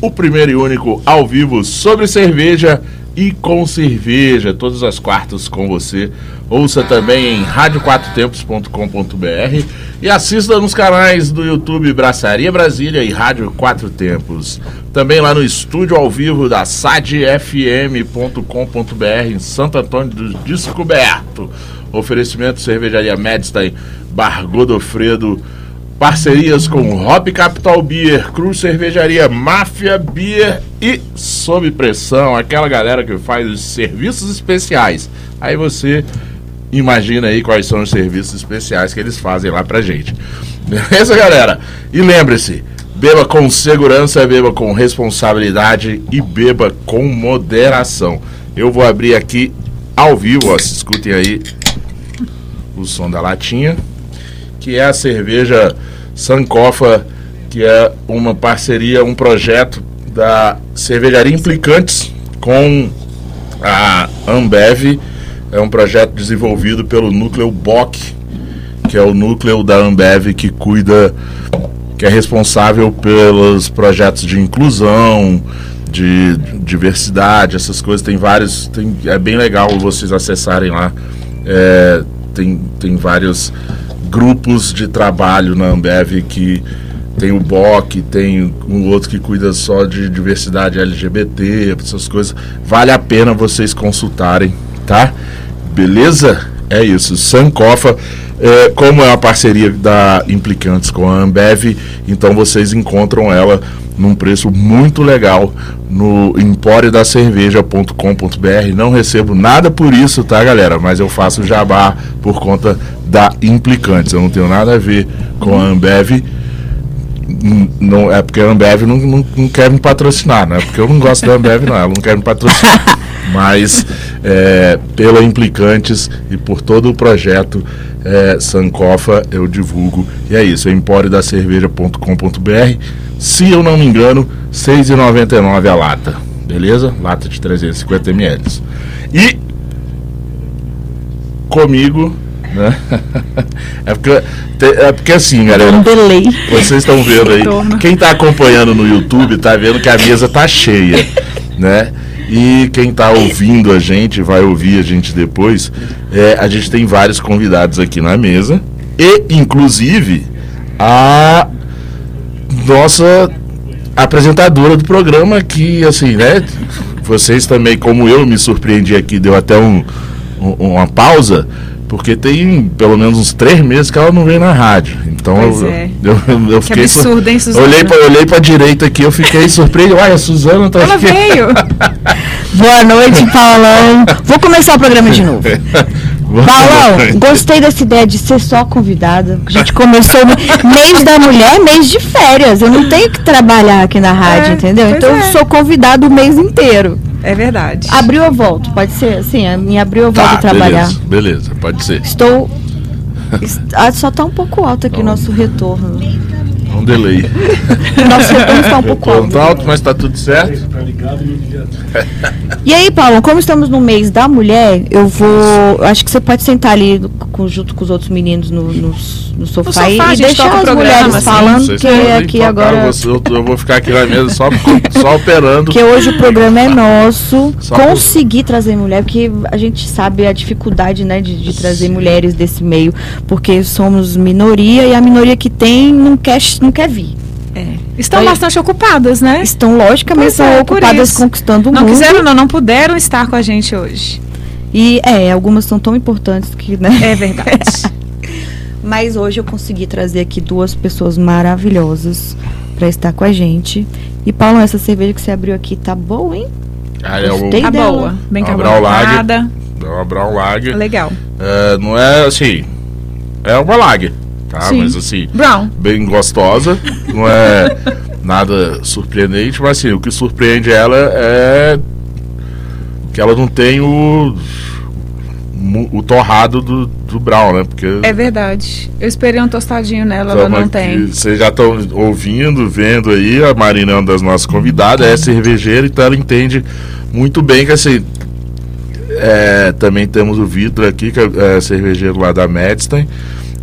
o primeiro e único ao vivo sobre cerveja e com cerveja, todas as quartas com você. Ouça também em radioquatrotempos.com.br e assista nos canais do YouTube Braçaria Brasília e Rádio Quatro Tempos. Também lá no estúdio ao vivo da sadfm.com.br em Santo Antônio do Descoberto. Oferecimento Cervejaria Medstein, Bar Godofredo, parcerias com Hop Capital Beer, Cruz Cervejaria, Máfia Beer e Sob Pressão, aquela galera que faz os serviços especiais. Aí você imagina aí quais são os serviços especiais que eles fazem lá pra gente. Beleza, galera? E lembre-se, beba com segurança, beba com responsabilidade e beba com moderação. Eu vou abrir aqui ao vivo, ó, se escutem aí o som da latinha, que é a cerveja Sankofa, que é uma parceria, um projeto da cervejaria Implicantes com a Ambev. É um projeto desenvolvido pelo núcleo BOC, que é o núcleo da Ambev que cuida, que é responsável pelos projetos de inclusão, de diversidade, essas coisas. Tem vários, tem, é bem legal vocês acessarem lá. É, tem, tem vários grupos de trabalho na Ambev que tem o BOC, tem um outro que cuida só de diversidade LGBT, essas coisas. Vale a pena vocês consultarem, tá? Beleza? É isso. Sankofa, é, como é uma parceria da Implicantes com a Ambev, então vocês encontram ela num preço muito legal no empóriodacerveja.com.br. Não recebo nada por isso, tá, galera? Mas eu faço jabá por conta da Implicantes. Eu não tenho nada a ver com a Ambev. Não, é porque a Ambev não, não, não quer me patrocinar, não é porque eu não gosto da Ambev, não. Ela não quer me patrocinar. Mas é, pela Implicantes e por todo o projeto é, Sankofa eu divulgo. E é isso, é empóriodacerveja.com.br. Se eu não me engano, R$ 6,99 a lata. Beleza? Lata de 350 ml. E comigo, né? É porque, é porque assim, galera. Um delay. Vocês estão vendo aí. Quem está acompanhando no YouTube está vendo que a mesa tá cheia, né? E quem está ouvindo a gente, vai ouvir a gente depois. É, a gente tem vários convidados aqui na mesa. E, inclusive, a nossa apresentadora do programa, que, assim, né? Vocês também, como eu, me surpreendi aqui, deu até um, um uma pausa porque tem pelo menos uns três meses que ela não vem na rádio. Então pois eu, é. eu, eu, eu fiquei. Que absurdo, hein, Suzana? Olhei pra, olhei pra direita aqui, eu fiquei surpreso. Uai, a Suzana tá Ela aqui. veio. Boa noite, Paulão. Vou começar o programa de novo. Paulão, gostei dessa ideia de ser só convidada. A gente começou no mês da mulher, mês de férias. Eu não tenho que trabalhar aqui na rádio, É, entendeu? Então é. eu sou convidado o mês inteiro. É verdade. Abriu eu volto, pode ser assim, a minha abriu eu volto Tá, a trabalhar. beleza, beleza, pode ser. Estou. est- Ah, só tá um pouco alto aqui o nosso retorno. Um delay. Nosso retorno está um pouco alto. Ponto alto, mas tá tudo certo. E aí, Paulo, como estamos no mês da mulher, eu vou. Acho que você pode sentar ali junto com os outros meninos no, no, no sofá, sofá, e, deixar as programa, mulheres assim. falando, Vocês que podem aqui agora. eu vou- eu, eu vou ficar aqui na mesa só, só operando. Porque hoje o programa é nosso. Só por- conseguir trazer mulher, porque a gente sabe a dificuldade, né, de, de trazer Sim. mulheres desse meio, porque somos minoria e a minoria que tem não quer, não quer vir. É. Estão Aí- bastante ocupadas, né? Estão logicamente Pois são é, por ocupadas isso. conquistando o Não mundo. quiseram, não, não puderam estar com a gente hoje. E é, algumas são tão importantes que, né? É verdade. Mas hoje eu consegui trazer aqui duas pessoas maravilhosas para estar com a gente. E Paulo, essa cerveja que você abriu aqui tá boa, hein? Ah, é o. Tá dela. boa. Bem carbonatada. é uma Brown Lager. Legal. É, não é assim. É uma Lager, tá? Sim. Mas assim, Brown. bem gostosa. Não é. nada surpreendente, mas assim, o que surpreende ela é que ela não tem o o torrado do, do Brown, né? Porque É verdade. Eu esperei um tostadinho nela, ela não tem. Vocês já estão ouvindo, vendo aí, a Marina é uma das nossas convidadas, é cervejeira, então ela entende muito bem que assim. é, também temos o Vitor aqui, que é, é cervejeiro lá da Medstein,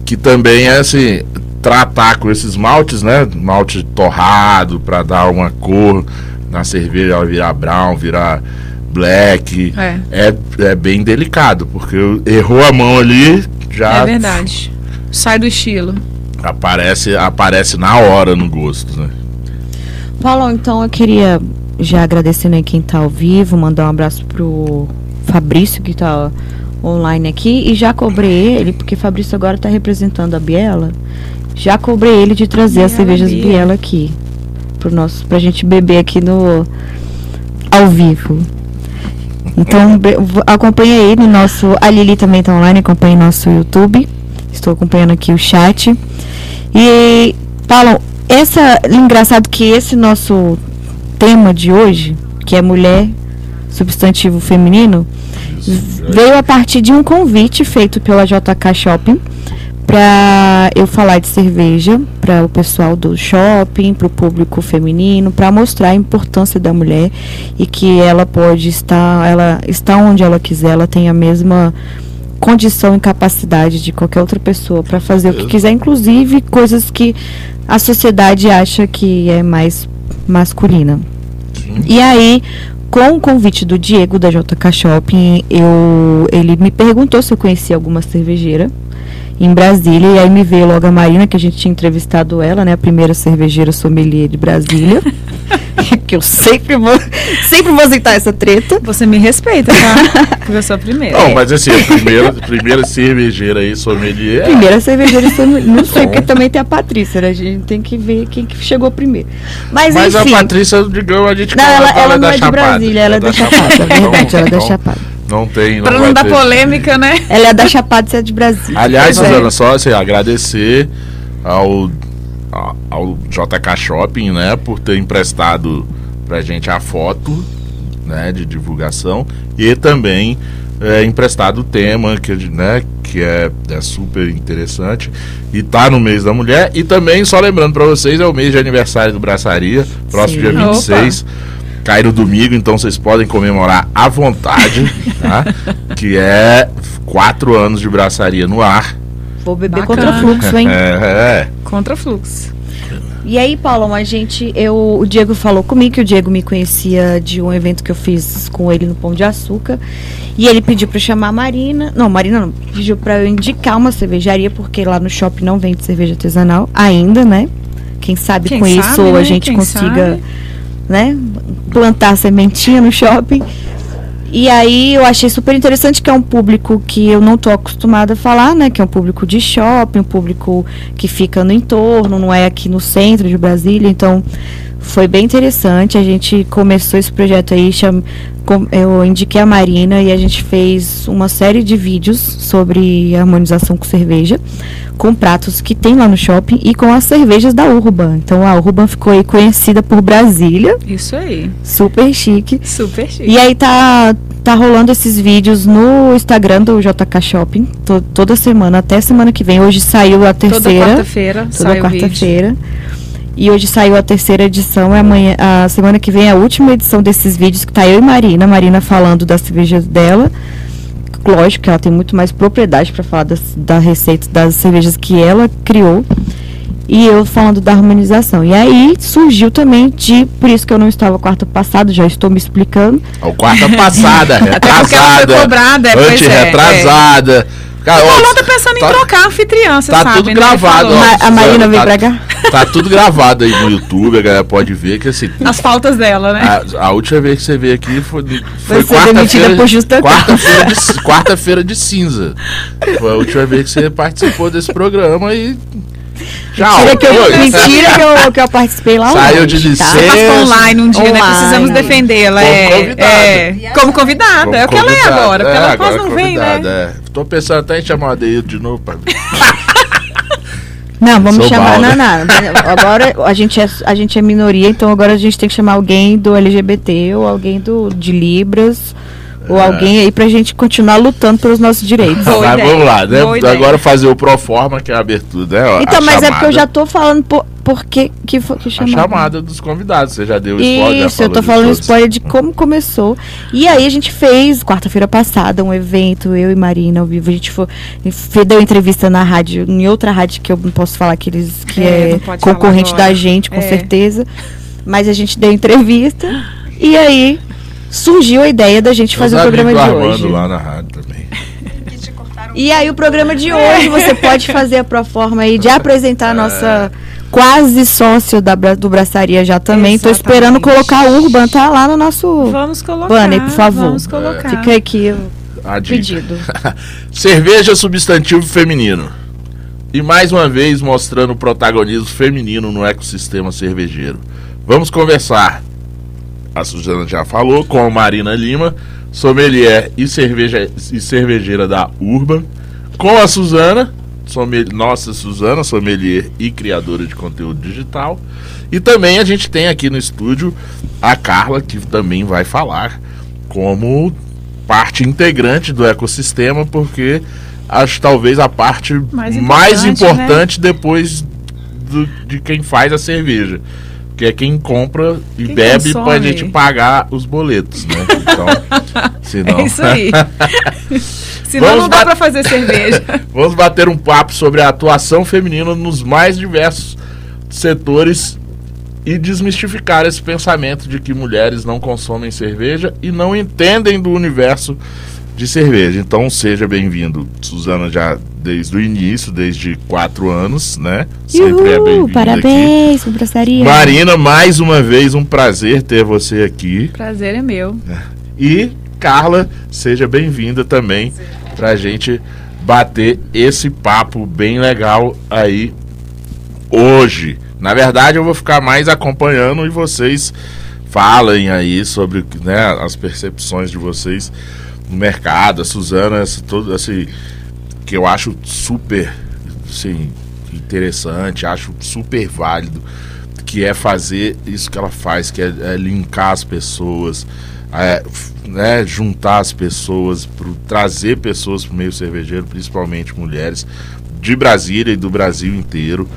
que também é assim, tratar com esses maltes, né? Malte torrado para dar uma cor na cerveja, ela virar brown, virar black. É. É, é bem delicado, porque errou a mão ali, já É verdade. Sai do estilo. aparece, aparece na hora no gosto, né? Paulo, então eu queria já agradecendo aí quem tá ao vivo, mandar um abraço pro Fabrício que tá online aqui e já cobrei ele, porque Fabrício agora tá representando a Biela. Já cobrei ele de trazer as Biela, cervejas Bia. Biela aqui pro nosso pra gente beber aqui no ao vivo. Então, acompanha aí no nosso. A Lili também tá online, acompanha nosso YouTube. Estou acompanhando aqui o chat. E, Paulo, essa. Engraçado que esse nosso tema de hoje, que é mulher, substantivo feminino, veio a partir de um convite feito pela JK Shopping para eu falar de cerveja para o pessoal do shopping, para o público feminino, para mostrar a importância da mulher e que ela pode estar, ela está onde ela quiser, ela tem a mesma condição e capacidade de qualquer outra pessoa para fazer o que quiser, inclusive coisas que a sociedade acha que é mais masculina. E aí, com o convite do Diego da JK Shopping, eu, ele me perguntou se eu conhecia alguma cervejeira em Brasília. E aí me veio logo a Marina, que a gente tinha entrevistado ela, né? A primeira cervejeira sommelier de Brasília. que eu sempre vou, sempre vou aceitar essa treta. Você me respeita, tá? Porque eu sou a primeira. Não, mas assim, a primeira, primeira cervejeira aí, sommelier. Primeira cervejeira sommelier. Não sei, porque também tem a Patrícia, né? A gente tem que ver quem que chegou primeiro. Mas, Mas enfim. a Patrícia, digamos, a gente Não, ela, fala ela não da é de Chapada. Brasília, ela é da Chapada, é verdade, Então- ela é da então Chapada. Não tem. pra vai não dar ter- polêmica, né? Ela é da Chapada, você é de Brasília. Aliás, Pois é. Suzana, só assim, agradecer ao, ao JK Shopping, né, por ter emprestado pra gente a foto, né, de divulgação e também é, emprestado o tema que, né, que é, é super interessante e tá no mês da mulher e também, só lembrando pra vocês, é o mês de aniversário do Braçaria, próximo Sim. dia 26. Cai no domingo, então vocês podem comemorar à vontade, tá? Que é quatro anos de braçaria no ar. Vou beber Bacana. contra fluxo, hein? É, é. Contra fluxo. E aí, Paulo, a gente, eu, o Diego falou comigo que o Diego me conhecia de um evento que eu fiz com ele no Pão de Açúcar. E ele pediu pra eu chamar a Marina. Não, Marina não. Pediu pra eu indicar uma cervejaria, porque lá no shopping não vende cerveja artesanal ainda, né? Quem sabe Quem com sabe, isso né? a gente Quem consiga, sabe. Né? Plantar sementinha no shopping. E aí eu achei super interessante que é um público que eu não tô acostumada a falar, né? Que é um público de shopping, um público que fica no entorno, não é aqui no centro de Brasília. Então foi bem interessante. A gente começou esse projeto aí, cham... eu indiquei a Marina e a gente fez uma série de vídeos sobre harmonização com cerveja, com pratos que tem lá no shopping e com as cervejas da Urban. Então a Urban ficou aí conhecida por Brasília, Isso aí. super chique. Super chique. E aí tá, tá rolando esses vídeos no Instagram do JK Shopping to- toda semana, até semana que vem. Hoje saiu a Toda terceira. quarta-feira Toda o vídeo. quarta-feira. E hoje saiu a terceira edição. E amanhã, a semana que vem é a última edição desses vídeos que tá eu e Marina. Marina falando das cervejas dela. Lógico que ela tem muito mais propriedade para falar das, da receita das cervejas que ela criou. E eu falando da harmonização. E aí surgiu também de. Por isso que eu não estava quarta passada, já estou me explicando. O quarta passada, Até porque ela foi retrasada. cobrada, é, pois é, Anti-retrasada. Cara, ó, Falou, tá pensando tá- em trocar a anfitriã, você tá sabe, tudo né? gravado, ó. A Marina tá- veio pra cá. Tá tudo gravado aí no YouTube, a galera pode ver que assim. As faltas dela, né? A, a última vez que você veio aqui foi, foi quarta-feira por justa quarta-feira de, quarta-feira de cinza. Foi a última vez que você participou desse programa e. Tchau. Mentira que eu, mentira que eu, que eu participei lá Saiu de tá? licença. Você passou online um dia, né? Online. Precisamos defendê-la. Como É, convidada. é, como convidada. Como é o que ela é agora, porque É, ela agora quase não vem, né? é. Tô pensando até em chamar a Adeildo de novo pra Não, vamos Sou chamar. mal, Não, né? não. Agora a gente, é, a gente é minoria, então agora a gente tem que chamar alguém do LGBT ou alguém do, de Libras. Ou É. alguém aí pra gente continuar lutando pelos nossos direitos. Boa mas ideia, vamos lá, né? boa ideia. Agora fazer o pro forma, que é a abertura, né? Então, a mas é porque eu chamada. já tô falando por, por que, que, foi- que A chamada. chamada dos convidados, você já deu o spoiler. Isso, eu tô falando todos. spoiler de como começou. E aí a gente fez, quarta-feira passada, um evento, eu e Marina ao vivo. A gente foi, deu entrevista na rádio, em outra rádio que eu não posso falar que eles que É, é, concorrente da gente, com É. certeza. Mas a gente deu entrevista. E aí surgiu a ideia da gente fazer o programa de Armando hoje. lá na rádio também. E aí o programa de hoje você pode fazer a proforma aí de apresentar a nossa quase sócio da, do Braçaria já também. Tô esperando colocar o Urban, tá lá no nosso Vamos colocar. banner, por favor. Vamos colocar. Fica aqui o A dica. pedido. Cerveja substantivo feminino. E mais uma vez mostrando o protagonismo feminino no ecossistema cervejeiro. Vamos conversar. A Suzana já falou com a Marina Lima, sommelier e, cerveja, e cervejeira da Urban. Com a Suzana, sommel- nossa Suzana, sommelier e criadora de conteúdo digital. E também a gente tem aqui no estúdio a Carla, que também vai falar como parte integrante do ecossistema, porque acho talvez a parte mais Mais importante, importante, né? depois do- de quem faz a cerveja. Que é quem compra e Quem bebe pra consome. gente pagar os boletos, né? Então, senão... É isso aí. Senão Vamos não dá pra fazer cerveja. Vamos bater um papo sobre a atuação feminina nos mais diversos setores e desmistificar esse pensamento de que mulheres não consomem cerveja e não entendem do universo de cerveja. Então seja bem-vindo, Suzana, já desde o início, desde quatro anos, né? Sempre é Uhul, bem-vinda aqui. parabéns, braçaria. Marina, mais uma vez um prazer ter você aqui. Prazer é meu. E Carla, seja bem-vinda também pra gente bater esse papo bem legal aí hoje. Na verdade, eu vou ficar mais acompanhando e vocês falem aí sobre né, as percepções de vocês no mercado. A Suzana, essa, todo esse que eu acho super assim, interessante, acho super válido, que é fazer isso que ela faz, que é, é linkar as pessoas, é, né, juntar as pessoas, pro, trazer pessoas para o meio cervejeiro, principalmente mulheres, de Brasília e do Brasil inteiro.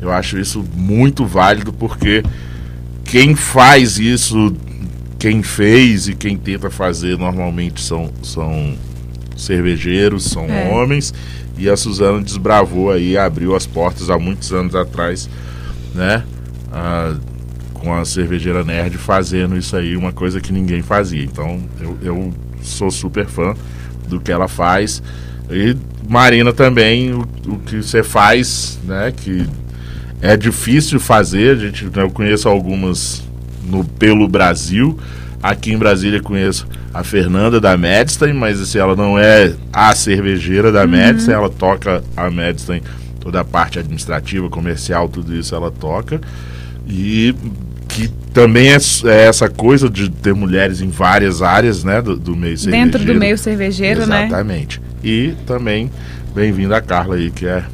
Eu acho isso muito válido porque quem faz isso, quem fez e quem tenta fazer normalmente são, são cervejeiros, são É. homens. E a Suzana desbravou aí, abriu as portas há muitos anos atrás, né? Ah, com a cervejeira nerd fazendo isso aí, uma coisa que ninguém fazia. Então eu, eu sou super fã do que ela faz. E Marina também, o, o que você faz, né? Que é difícil fazer. A gente, eu conheço algumas no pelo Brasil. Aqui em Brasília conheço a Fernanda da Medstein, mas assim, ela não é a cervejeira da Medstein, ela toca a Medstein, toda a parte administrativa, comercial, tudo isso ela toca. E que também é, é essa coisa de ter mulheres em várias áreas, né, do, do meio cervejeiro. Dentro do meio cervejeiro, né? Exatamente. E também bem-vinda a Carla aí, que é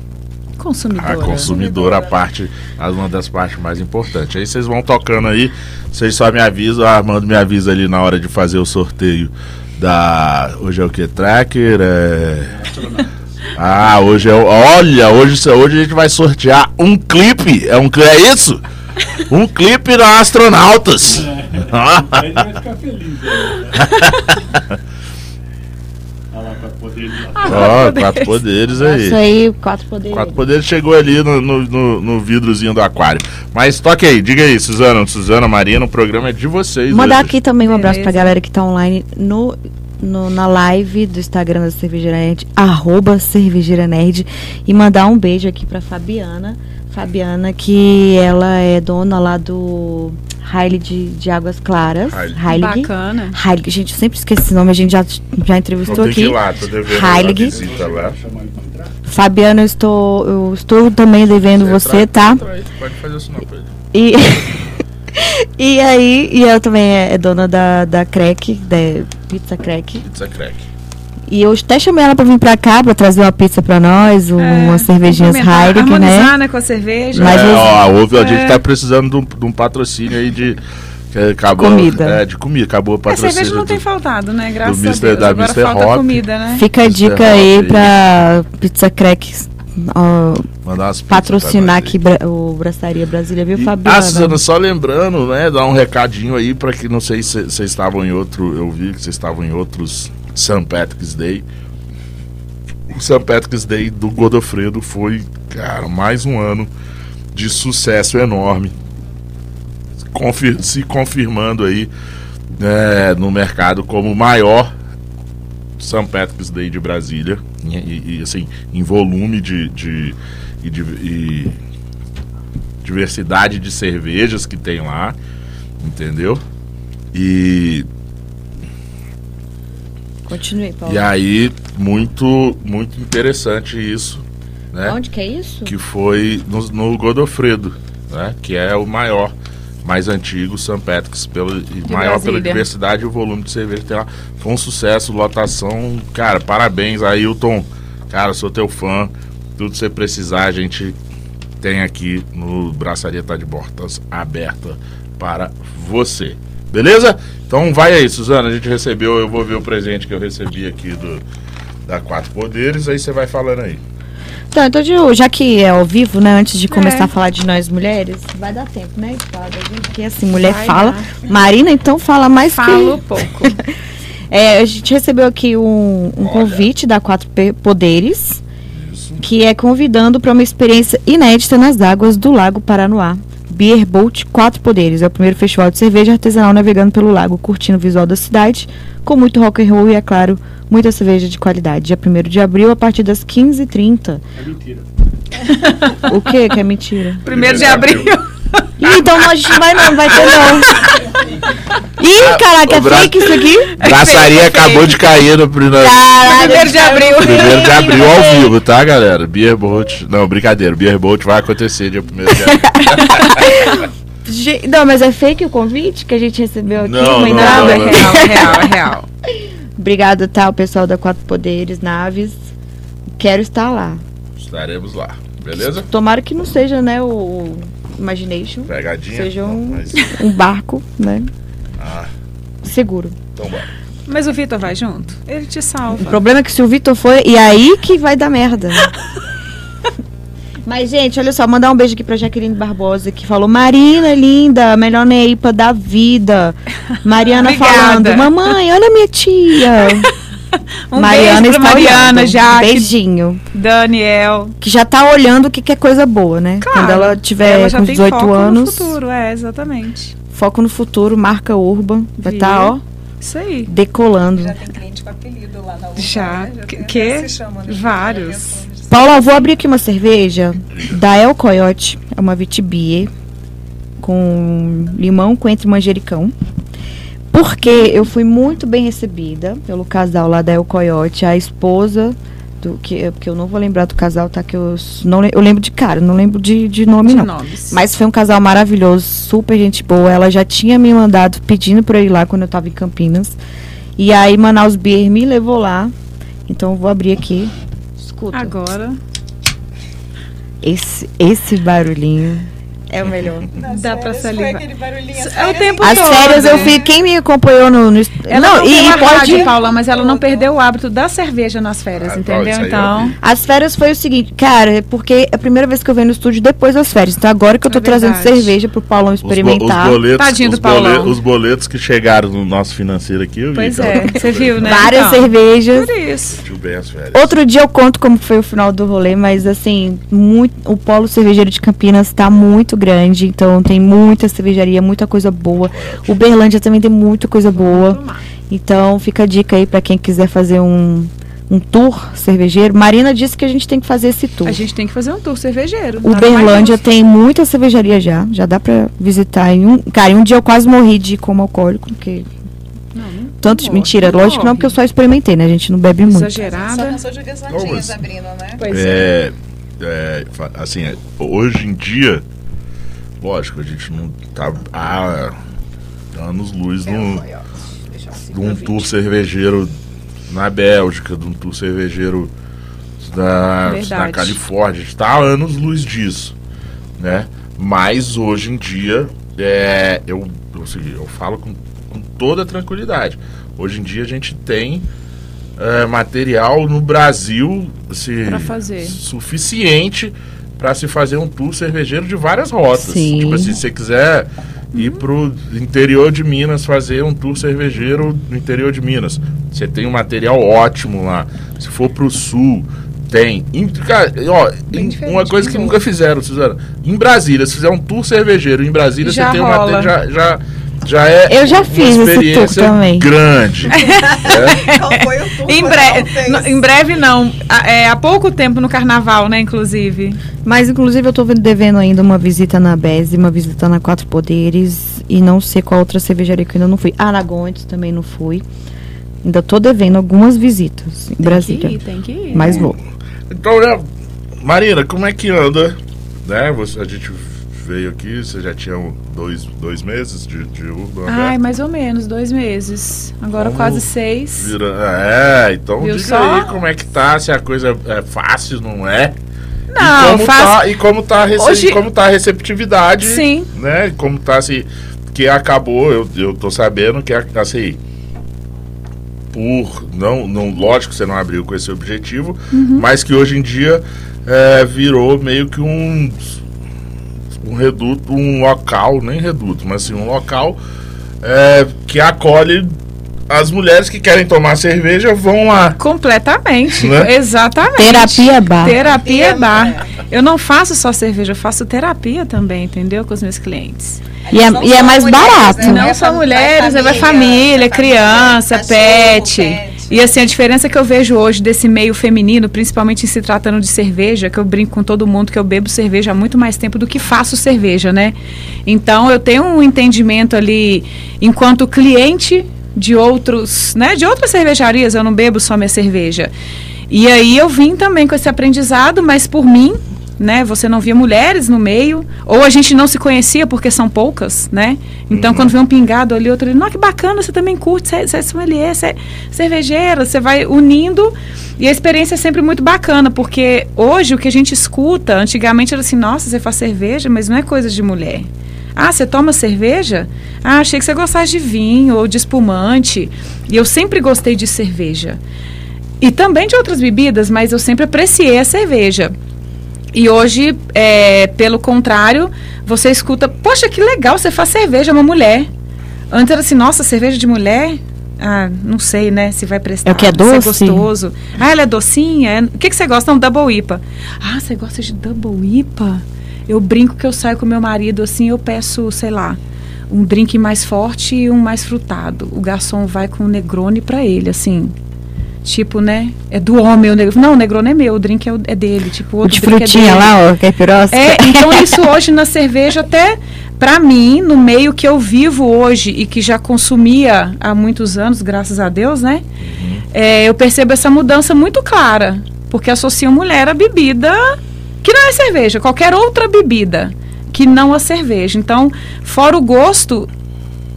Consumidora. a consumidora, a parte, uma das partes mais importantes. Aí vocês vão tocando aí, vocês só me avisam, a Armando me avisa ali na hora de fazer o sorteio da. Hoje é o que? Tracker? É... Ah, hoje é o. Olha, hoje, hoje a gente vai sortear um clipe. É um É isso? Um clipe da Astronautas. A gente vai ficar feliz. Né? Lá, poder ir lá. Ó, quatro poderes aí. Isso aí, quatro poderes. Quatro Poderes chegou ali no, no, no- no vidrozinho do aquário. Mas toque aí, diga aí, Suzana, Suzana, Marina, o programa é de vocês. Mandar hoje. aqui também um abraço Beleza. pra galera que tá online no, no- na live do Instagram da Cervejeira Nerd, arroba Cervejeira Nerd. E mandar um beijo aqui pra Fabiana. Fabiana, que ela é dona lá do Haile de, de Águas Claras. Heilig. Heilig. Bacana. Heilig. Gente, eu sempre esqueci esse nome, a gente já, já entrevistou aqui. lá, tô devendo Heilig. uma visita lá. Ele pra. Fabiana, eu estou, eu estou também devendo você, tá? Entra aí, Pode fazer isso não, Pedro. E, e aí, e ela também é, é dona da, da Crack, da Pizza Crack. Pizza crack. E eu até chamei ela pra vir pra cá pra trazer uma pizza pra nós, um- É, umas cervejinhas Heineken, né? harmonizar, né? com a cerveja. Mas é, ó, houve, a É. gente tá precisando de um, de um patrocínio aí de. Que acabou, Comida. É, de comida. Acabou o a patrocínio. cerveja não do- tem faltado, né? Graças do a. Deus. da Agora Mr. falta Hop. comida, né? Fica a é dica aí hot, pra Pizza Crack ó, Mandar umas pizzas patrocinar aqui bra- o Braçaria Brasília, viu, aí. Fabiana? ah, Suzana, só lembrando, né? Dar um recadinho aí pra que não sei se vocês estavam em outro. Eu vi que vocês estavam em outros St. Patrick's Day. O St. Patrick's Day do Godofredo foi, cara, mais um ano de sucesso enorme. Confir- se confirmando aí né, no mercado como o maior St. Patrick's Day de Brasília. E, e- e, assim, em volume de, de, e de- e diversidade de cervejas que tem lá. Entendeu? E Continue, Paulo. E aí, muito, muito interessante isso, né? Onde que é isso? Que foi no, no Godofredo, né? Que é o maior, mais antigo St. Patrick's, pelo, e maior pela Brasília. diversidade e o volume de cerveja que tem lá. Foi um sucesso, lotação. Cara, parabéns, Ailton. Cara, sou teu fã. Tudo que você precisar, a gente tem aqui no Braçaria Tá de Portas aberta para você. Beleza? Então vai aí, Suzana. A gente recebeu, eu vou ver o presente que eu recebi aqui do da Quatro Poderes, aí você vai falando aí. Então, então de- já que é ao vivo, né, antes de começar É. a falar de nós mulheres, vai dar tempo, né? Porque assim, mulher Vai fala. dar. Marina, então, fala mais Falo que... pouco. É, a gente recebeu aqui um, um convite da Quatro Poderes, Isso. que é convidando para uma experiência inédita nas águas do Lago Paranoá. Beer Boat Quatro Poderes. É o primeiro festival de cerveja artesanal navegando pelo lago, curtindo o visual da cidade, com muito rock and roll e, é claro, muita cerveja de qualidade. Dia 1 de abril, a partir das 15h30. É mentira. O que que é mentira? Primeiro de abril. Ih, então a gente não vai não, vai ter não. Ih, caraca, é Bra- fake isso aqui? Braçaria feio, é acabou de cair no primeiro. Caraca, Primeiro de abril. Primeiro de abril ao vivo, tá, galera? Beer Boat. Não, brincadeira. Beer Boat vai acontecer dia 1 de abril. Não, mas é fake o convite que a gente recebeu aqui? Não, não, Não, é real, é real, é real. Obrigado, tá, o pessoal da Quatro Poderes, Naves. Quero estar lá. Estaremos lá, beleza? Tomara que não seja, né, o Imagination. Pegadinha. Seja Não, um- mas- Um barco, né? Ah, Seguro. então bora. Mas o Vitor vai junto? Ele te O salva. problema é que se o Vitor foi, e aí que vai dar merda. Mas, gente, olha só, mandar um beijo aqui pra Jaqueline Barbosa, que falou: Marina, linda, melhor neipa da vida. Mariana falando: Mamãe, olha minha tia. Um Mariana beijo pra está Mariana. Jaque, Beijinho. Daniel. Que já tá olhando o que, que é coisa boa, né? Claro, Quando ela tiver ela já com tem 18 foco anos, no futuro, é, exatamente. foco no futuro, marca Urban. Vai estar, Viu? ó, Isso aí. decolando. Já tem cliente com apelido lá na Urban, Já. né? Que- tem- que? se chama, né? Vários. Paula, eu vou abrir aqui uma cerveja da El Coyote. É uma Vitibie com limão, coentro e manjericão. Porque eu fui muito bem recebida pelo casal lá da El Coyote, a esposa do que porque eu não vou lembrar do casal, tá que eu não eu lembro de cara, não lembro de, de nome De não. nomes. Mas foi um casal maravilhoso, super gente boa. Ela já tinha me mandado pedindo pra eu ir lá quando eu tava em Campinas. E aí Manaus Beer me levou lá. Então eu vou abrir aqui. Escuta. Agora. Esse, esse barulhinho é o melhor. Nas Dá pra salivar. aquele barulhinho, as É o tempo As todo. férias eu fui. Quem me acompanhou no. no Ela não, não, e, e pode. rádio, Paula, mas ela não perdeu o hábito da cerveja nas férias, Ah, entendeu? Então. As férias foi o seguinte, cara, é porque é a primeira vez que eu venho no estúdio depois das férias. Então agora que eu tô É trazendo cerveja pro Paulão Os, bo- experimentar. os boletos, Tadinho do os, bole- Paulão. os boletos que chegaram no nosso financeiro aqui, eu vi. pois cara. é, você viu, né? Várias Então, cervejas. Por isso. Curtiu bem as férias. Outro dia eu conto como foi o final do rolê, mas assim, muito, o polo cervejeiro de Campinas tá muito grande, então tem muita cervejaria, muita coisa boa. O Berlândia também tem muita coisa boa. Então fica a dica aí pra quem quiser fazer um, um tour cervejeiro. Marina disse que a gente tem que fazer esse tour. A gente tem que fazer um tour cervejeiro. O nada mais Berlândia justo. tem muita cervejaria já, já dá pra visitar. Em um, cara, em um dia eu quase morri de como alcoólico, porque Não, não morre, mentira, não lógico que não, porque eu só experimentei, né? A gente não bebe muito. Só exagerada. não sou Julias Não, Latinhas mas- abrindo, né? Pois é. É, é, assim, é, hoje em dia, lógico, a gente não tá há anos luz num, assim, num tour cervejeiro na Bélgica, de um tour cervejeiro da, Verdade. na Califórnia. A gente tá há anos luz disso, né? Mas hoje em dia, é, eu, eu, eu falo com, com toda tranquilidade. Hoje em dia a gente tem é, material no Brasil assim, suficiente para se fazer um tour cervejeiro de várias rotas. Sim. Tipo assim, se você quiser ir pro interior de Minas fazer um tour cervejeiro no interior de Minas, você tem um material ótimo lá. Se for pro sul, tem. Em- cara, ó, em- uma coisa que nunca fizeram, fizeram. Em Brasília, se fizer um tour cervejeiro em Brasília, Já você tem um rola. material já, já já é Eu já uma fiz esse tour também. grande. É. Qual foi o tour Em, que bre- você fez? no- em breve não. Há- É, há pouco tempo no carnaval, né, inclusive. Mas, inclusive, eu tô devendo ainda uma visita na BES, uma visita na Quatro Poderes. E não sei qual outra cervejaria que eu ainda não fui. Aragontes também não fui. Ainda tô devendo algumas visitas em Brasília. Tem que ir, tem que ir. Mas vou. Então, né, Marina, como é que anda? Né? Você, a gente veio aqui, você já tinha dois, dois meses de, de Urban Ai, aberto? mais ou menos, dois meses. Agora Como quase seis. Vira- É, então Viu diga só? aí como é que tá, se a coisa é fácil, não é? e Não, como faz. tá, e como tá, a rece- Hoje- como tá a receptividade, Sim. né? Como tá assim, que acabou, eu, eu tô sabendo que assim, por não, não, lógico que você não abriu com esse objetivo, Uhum. mas que hoje em dia é, virou meio que um um reduto, um local, nem reduto, mas assim, um local é, que acolhe as mulheres que querem tomar cerveja vão lá. Completamente. Né? Exatamente. Terapia bar. Terapia É, bar. Eu não faço só cerveja, eu faço terapia também, entendeu? Com os meus clientes. E é, Não e é mais mulheres, barato. né? Não Vai só mulheres, vai família, vai criança, cachorro, pet. pet. E assim, a diferença que eu vejo hoje desse meio feminino, principalmente em se tratando de cerveja, que eu brinco com todo mundo que eu bebo cerveja há muito mais tempo do que faço cerveja, né? Então eu tenho um entendimento ali, enquanto cliente de outros, né? De outras cervejarias, eu não bebo só minha cerveja. E aí eu vim também com esse aprendizado, mas por mim, né? Você não via mulheres no meio, ou a gente não se conhecia porque são poucas, né? Então, quando vê um pingado ali, outro ali, não, que bacana, você também curte, você, você é sommelier, você é cervejeira, você vai unindo. E a experiência é sempre muito bacana, porque hoje o que a gente escuta, antigamente era assim, nossa, você faz cerveja, mas não é coisa de mulher. Ah, você toma cerveja? Ah, achei que você gostasse de vinho ou de espumante. E eu sempre gostei de cerveja. E também de outras bebidas, mas eu sempre apreciei a cerveja. E hoje, é, pelo contrário, você escuta, poxa, que legal, você faz cerveja, é uma mulher. Antes era assim, nossa, cerveja de mulher? Ah, não sei, né, se vai prestar. É o que é se doce? gostoso. Ah, ela é docinha? É- O que, que você gosta? Não, Double IPA. Ah, você gosta de Double IPA? Eu brinco que eu saio com meu marido assim, eu peço, sei lá, um drink mais forte e um mais frutado. O garçom vai com o Negroni pra ele, assim. Tipo, né? É do homem o Negroni. Não, o Negroni é meu, o drink é, o- é dele. Tipo, o O outro de é frutinha dele. lá, ó, caipirosca. É, então isso hoje na cerveja até pra mim, no meio que eu vivo hoje e que já consumia há muitos anos, graças a Deus, né? É, eu percebo essa mudança muito clara, porque associa mulher à bebida que não é cerveja, qualquer outra bebida que não a cerveja. Então, fora o gosto,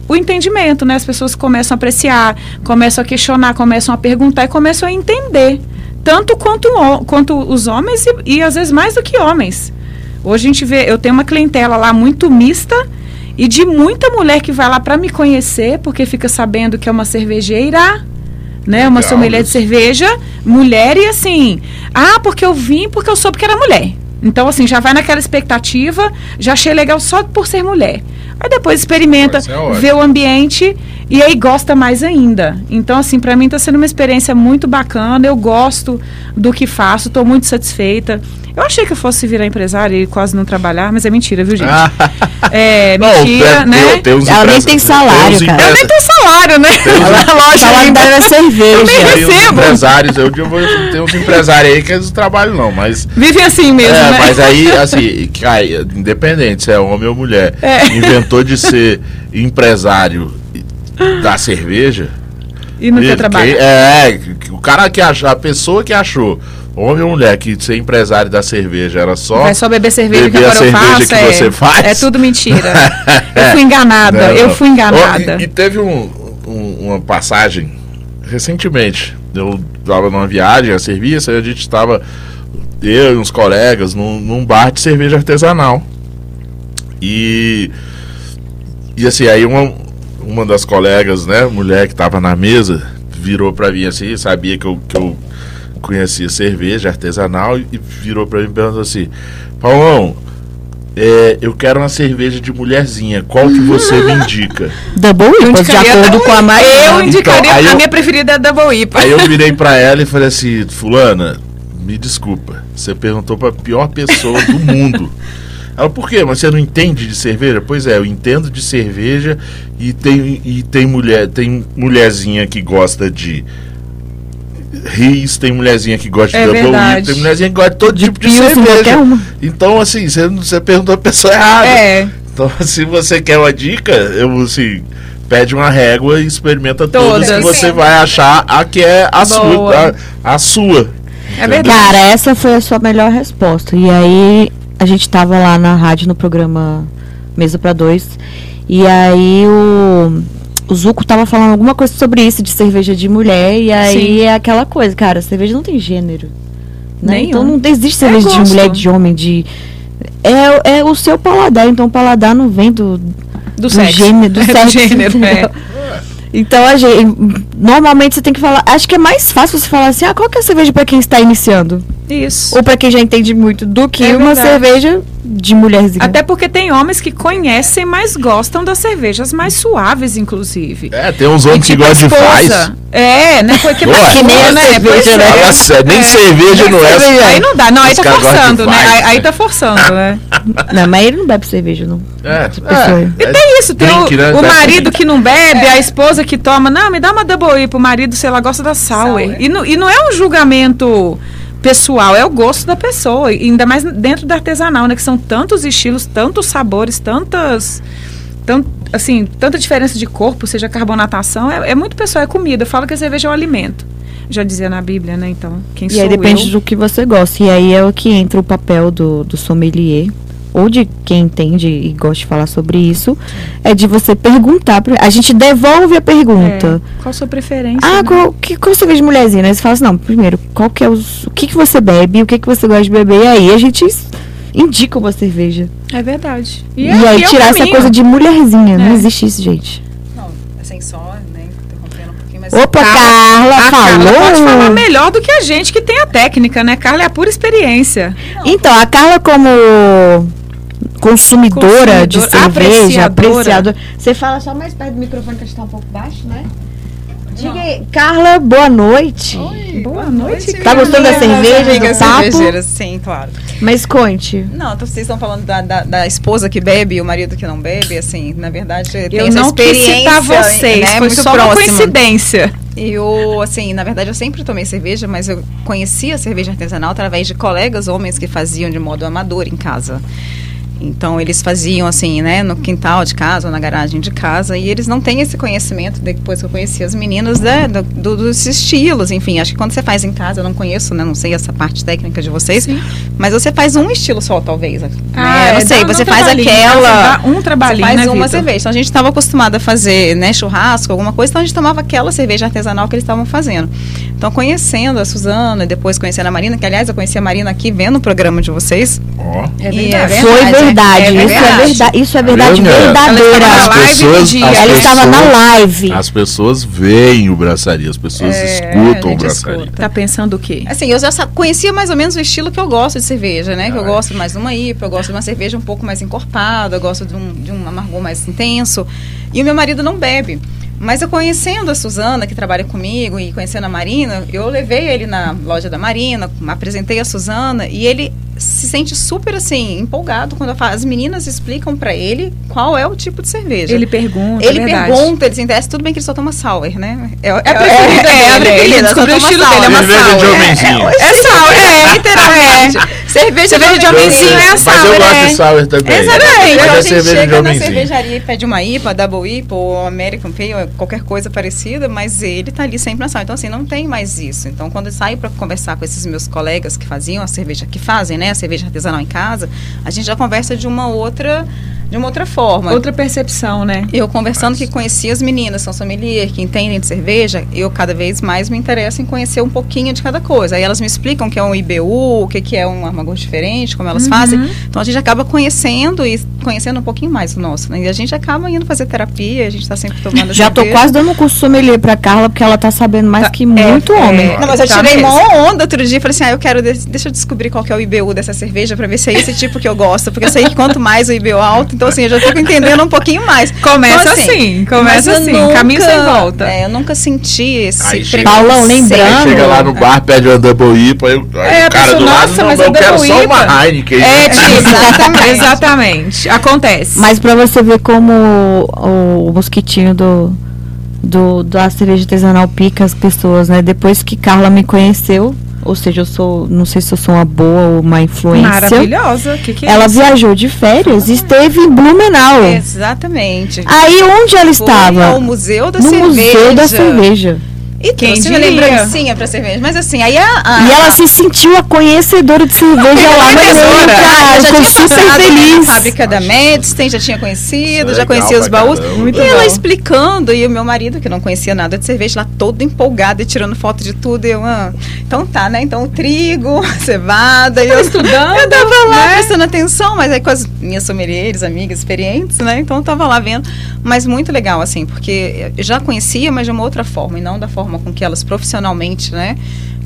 o entendimento, né? As pessoas começam a apreciar, começam a questionar, começam a perguntar e começam a entender. Tanto quanto, quanto os homens e, e às vezes mais do que homens. Hoje a gente vê, eu tenho uma clientela lá muito mista e de muita mulher que vai lá para me conhecer, porque fica sabendo que é uma cervejeira, né? Uma Legal sommelier de cerveja, mulher e assim, ah, porque eu vim porque eu soube que era mulher. Então, assim, já vai naquela expectativa, já achei legal só por ser mulher. Aí depois experimenta, é ótimo. vê o ambiente e aí gosta mais ainda. Então, assim, para mim está sendo uma experiência muito bacana. Eu gosto do que faço, estou muito satisfeita. Eu achei que eu fosse virar empresária e quase não trabalhar, mas é mentira, viu, gente? É, mentira, tem- né? tem uns Ela nem tem salário, cara. Eu nem tenho salário, né? Na loja Salário ainda. dela é cerveja. nem Tem uns recebo. empresários, eu digo, tem uns empresários aí que eles não trabalham não, mas Vive assim mesmo, é, né? mas aí, assim, cai, independente se é homem ou mulher, É. inventou de ser empresário da cerveja. E não quer trabalhar. É, o cara que achou, a pessoa que achou, homem ou mulher, que ser empresário da cerveja era só. Vai só beber cerveja beber que agora eu faço. que é, você faz. é tudo mentira. eu fui enganada, Não, eu fui enganada. E, e teve um- um- uma passagem recentemente. eu tava numa viagem a serviço, aí a gente estava, eu e uns colegas, num, num bar de cerveja artesanal. E. E assim, aí uma, uma das colegas, né, mulher que tava na mesa, virou pra mim assim, sabia que eu, que eu conhecia cerveja artesanal e virou pra mim e perguntou assim: Paulão, é, eu quero uma cerveja de mulherzinha, qual que você me indica? Double Eu IPAs, de acordo com a IPA. Maria. Eu indicaria, Então, a eu- minha preferida é Double IPA. Aí eu virei pra ela e falei assim: Fulana, me desculpa, você perguntou pra pior pessoa do mundo. Ela, por quê? Mas você não entende de cerveja? Pois é, eu entendo de cerveja e tem, e tem mulher, tem mulherzinha que gosta de Riz, tem mulherzinha que gosta É de Double tem mulherzinha que gosta de todo tipo de qualquer cerveja. Então, assim, você, você perguntou a pessoa errada. É, Então, se você quer uma dica, eu assim, pede uma régua e experimenta todas, Todas. que você vai achar a que é a sua, Boa. a, a sua. é verdade. Cara, essa foi a sua melhor resposta. E aí, a gente tava lá na rádio no programa Mesa pra Dois. E aí, o, o Zuco tava falando alguma coisa sobre isso, de cerveja de mulher. E aí, Sim. é aquela coisa, cara, cerveja não tem gênero. Né? Nenhum. Então, não existe cerveja de gosto. mulher, de homem, de... É, é o seu paladar, então o paladar não vem do, Do do sexo. gênero, do É, sexo, gênero, é. Então, a gente, normalmente você tem que falar. Acho que é mais fácil você falar assim: ah, qual que é a cerveja pra quem está iniciando? Isso. Ou pra quem já entende muito, do que É uma verdade. cerveja de mulherzinha. Até porque tem homens que conhecem, mas gostam das cervejas mais suaves, inclusive. É, tem uns homens que tipo gostam de faz. É, né? Porque Ué. Que nem cerveja, é. né? Fala sério, nem É. cerveja não é. cerveja. Aí não dá, não, aí tá forçando, né? Aí, aí né? tá forçando, né? Não, mas ele não bebe cerveja, não. É, é, E tem isso, tem drink, o, né? o marido que não bebe, a esposa que toma, não, me dá uma double IPA, o marido, sei lá, gosta da sour. Sour. E, não, e não é um julgamento pessoal, é o gosto da pessoa, e ainda mais dentro da artesanal, né, que são tantos estilos, tantos sabores, tantas tan- assim, tanta diferença de corpo, seja carbonatação, é, é muito pessoal, é comida. Eu falo que a cerveja é um alimento. Já dizia na Bíblia, né? Então, quem E sou aí depende eu? do que você gosta. E aí é o que entra o papel do, do sommelier, ou de quem entende e gosta de falar sobre isso, é de você perguntar. Pra, a gente devolve a pergunta. É, qual a sua preferência? Ah, né? qual, que, qual você vê de mulherzinha? Aí você fala assim, não, primeiro, qual que é os, o que, que você bebe, o que, que você gosta de beber, e aí a gente indica uma cerveja. É verdade. E, é- aí e é tirar essa coisa de mulherzinha, não É. existe isso, gente. Não, assim, só, né, um. Opa, Carla, A falou! Carla pode falar melhor do que a gente que tem a técnica, né? Carla é a pura experiência. Então, a Carla como consumidora, de cerveja, apreciadora. apreciadora. Você fala só mais perto do microfone que a gente tá um pouco baixo, né? Diga aí, Carla, boa noite. Boa noite, Tá gostando da cerveja, do papo? sim, claro. Mas conte. Não, então vocês estão falando da, da, da esposa que bebe e o marido que não bebe, assim, na verdade, tem Eu essa não quis experiência, citar vocês, né, foi só uma próxima. coincidência. E eu, assim, na verdade, eu sempre tomei cerveja, mas eu conhecia a cerveja artesanal através de colegas homens que faziam de modo amador em casa. Então, eles faziam, assim, né, no quintal de casa ou na garagem de casa, e eles não têm esse conhecimento, depois que eu conheci as meninas, né, do, do- dos estilos, enfim. Acho que quando você faz em casa, eu não conheço, né, não sei essa parte técnica de vocês, mas você faz um estilo só, talvez. né? Ah, eu não é, sei, dá- você dá faz trabalhinho, aquela... um trabalhinho, Você faz né, uma Vitor? cerveja. Então a gente estava acostumado a fazer né, churrasco, alguma coisa, então a gente tomava aquela cerveja artesanal que eles estavam fazendo. Então, conhecendo a Suzana e depois conhecendo a Marina, que aliás eu conheci a Marina aqui vendo o programa de vocês. Ó. É E verdade. é Foi verdade, é isso é verdade. verdade. Isso é verdade galera? verdadeira. Ela estava na As live pessoas- do dia. as Ela estava na pessoas- live. As pessoas veem o braçaria, as pessoas É, escutam a o braçaria. escuta. Tá pensando o quê? Assim, eu já conhecia mais ou menos o estilo que eu gosto de cerveja, né? Que eu gosto mais de uma IPA, eu gosto de uma cerveja um pouco mais encorpada, eu gosto de um, de um amargor mais intenso. E o meu marido não bebe. Mas eu conhecendo a Suzana, que trabalha comigo, e conhecendo a Marina, eu levei ele na loja da Marina, apresentei a Suzana, e ele se sente super, assim, empolgado quando falo- as meninas explicam pra ele qual é o tipo de cerveja. Ele pergunta, Ele é pergunta, ele se interessa, tudo bem que ele só toma sour, né? É, a preferida é, a dele, ele preferida, só descobriu o toma estilo dele, é uma sour. Cerveja de sour, é. homenzinho. É sour, é, literalmente. Cerveja, Cerveja de homenzinho é a Mas eu sour, gosto é. de sour também. Exatamente. Então é a gente chega na cervejaria e pede uma IPA, Double IPA ou American Pale, qualquer coisa parecida, mas ele tá ali sempre na sala. Então, assim, não tem mais isso. Então, quando eu saio para conversar com esses meus colegas que faziam a cerveja, que fazem, né, a cerveja artesanal em casa, a gente já conversa de uma outra de uma outra forma. Outra percepção, né? Eu conversando que conheci as meninas, são sommelier, que entendem de cerveja, eu cada vez mais me interesso em conhecer um pouquinho de cada coisa. Aí elas me explicam o que é um IBU, o que que é um armagor diferente, como elas Uhum. fazem. Então a gente acaba conhecendo e conhecendo um pouquinho mais o nosso, né? E a gente acaba indo fazer terapia, a gente está sempre tomando Já tô cerveja. quase dando um curso sommelier pra Carla, porque ela tá sabendo mais Tá, que muito é, homem. é. Não, mas eu Tá tirei mesmo. mó onda outro dia e falei assim: ah, eu quero, des- deixa eu descobrir qual que é o IBU dessa cerveja pra ver se é esse tipo que eu gosto. Porque eu sei que quanto mais o IBU alto, então assim, eu já fico entendendo um pouquinho mais. Começa Então, assim, mas começa eu assim, caminho sem volta. É, eu nunca senti esse Paulão, lembrando- Aí chega lá no bar, pede uma Double IPA, aí, É, o cara pessoa, do lado, nossa, não, mas eu a quero só uma. Heineken. É, tipo, Exatamente. exatamente. Acontece. Mas pra você ver como o, o mosquitinho do, do da cerveja artesanal pica as pessoas, né? Depois que Carla me conheceu, ou seja, eu sou, não sei se eu sou uma boa ou uma influência. Maravilhosa. O que, que é Ela isso? viajou de férias e esteve em Blumenau. Exatamente. Aí onde ela Foi estava? ao Museu da no Cerveja. Museu da Cerveja. E Quem trouxe uma lembrancinha pra cerveja. Mas assim, aí a. a- E ela se sentiu a conhecedora de cerveja lá, Conhecedora. cara, já tinha super passado na feliz. fábrica da Medstein, já tinha conhecido, é já conhecia os baús. e ela bom. explicando, e o meu marido, que não conhecia nada de cerveja, lá todo empolgado e tirando foto de tudo. E eu, ah, então tá, né? Então o trigo, a cevada. E eu estudando, Eu tava lá né? prestando atenção, mas aí com as minhas sommeliers, amigas experientes, né? Então eu tava lá vendo. Mas muito legal, assim, porque eu já conhecia, mas de uma outra forma, e não da forma com que elas profissionalmente, né?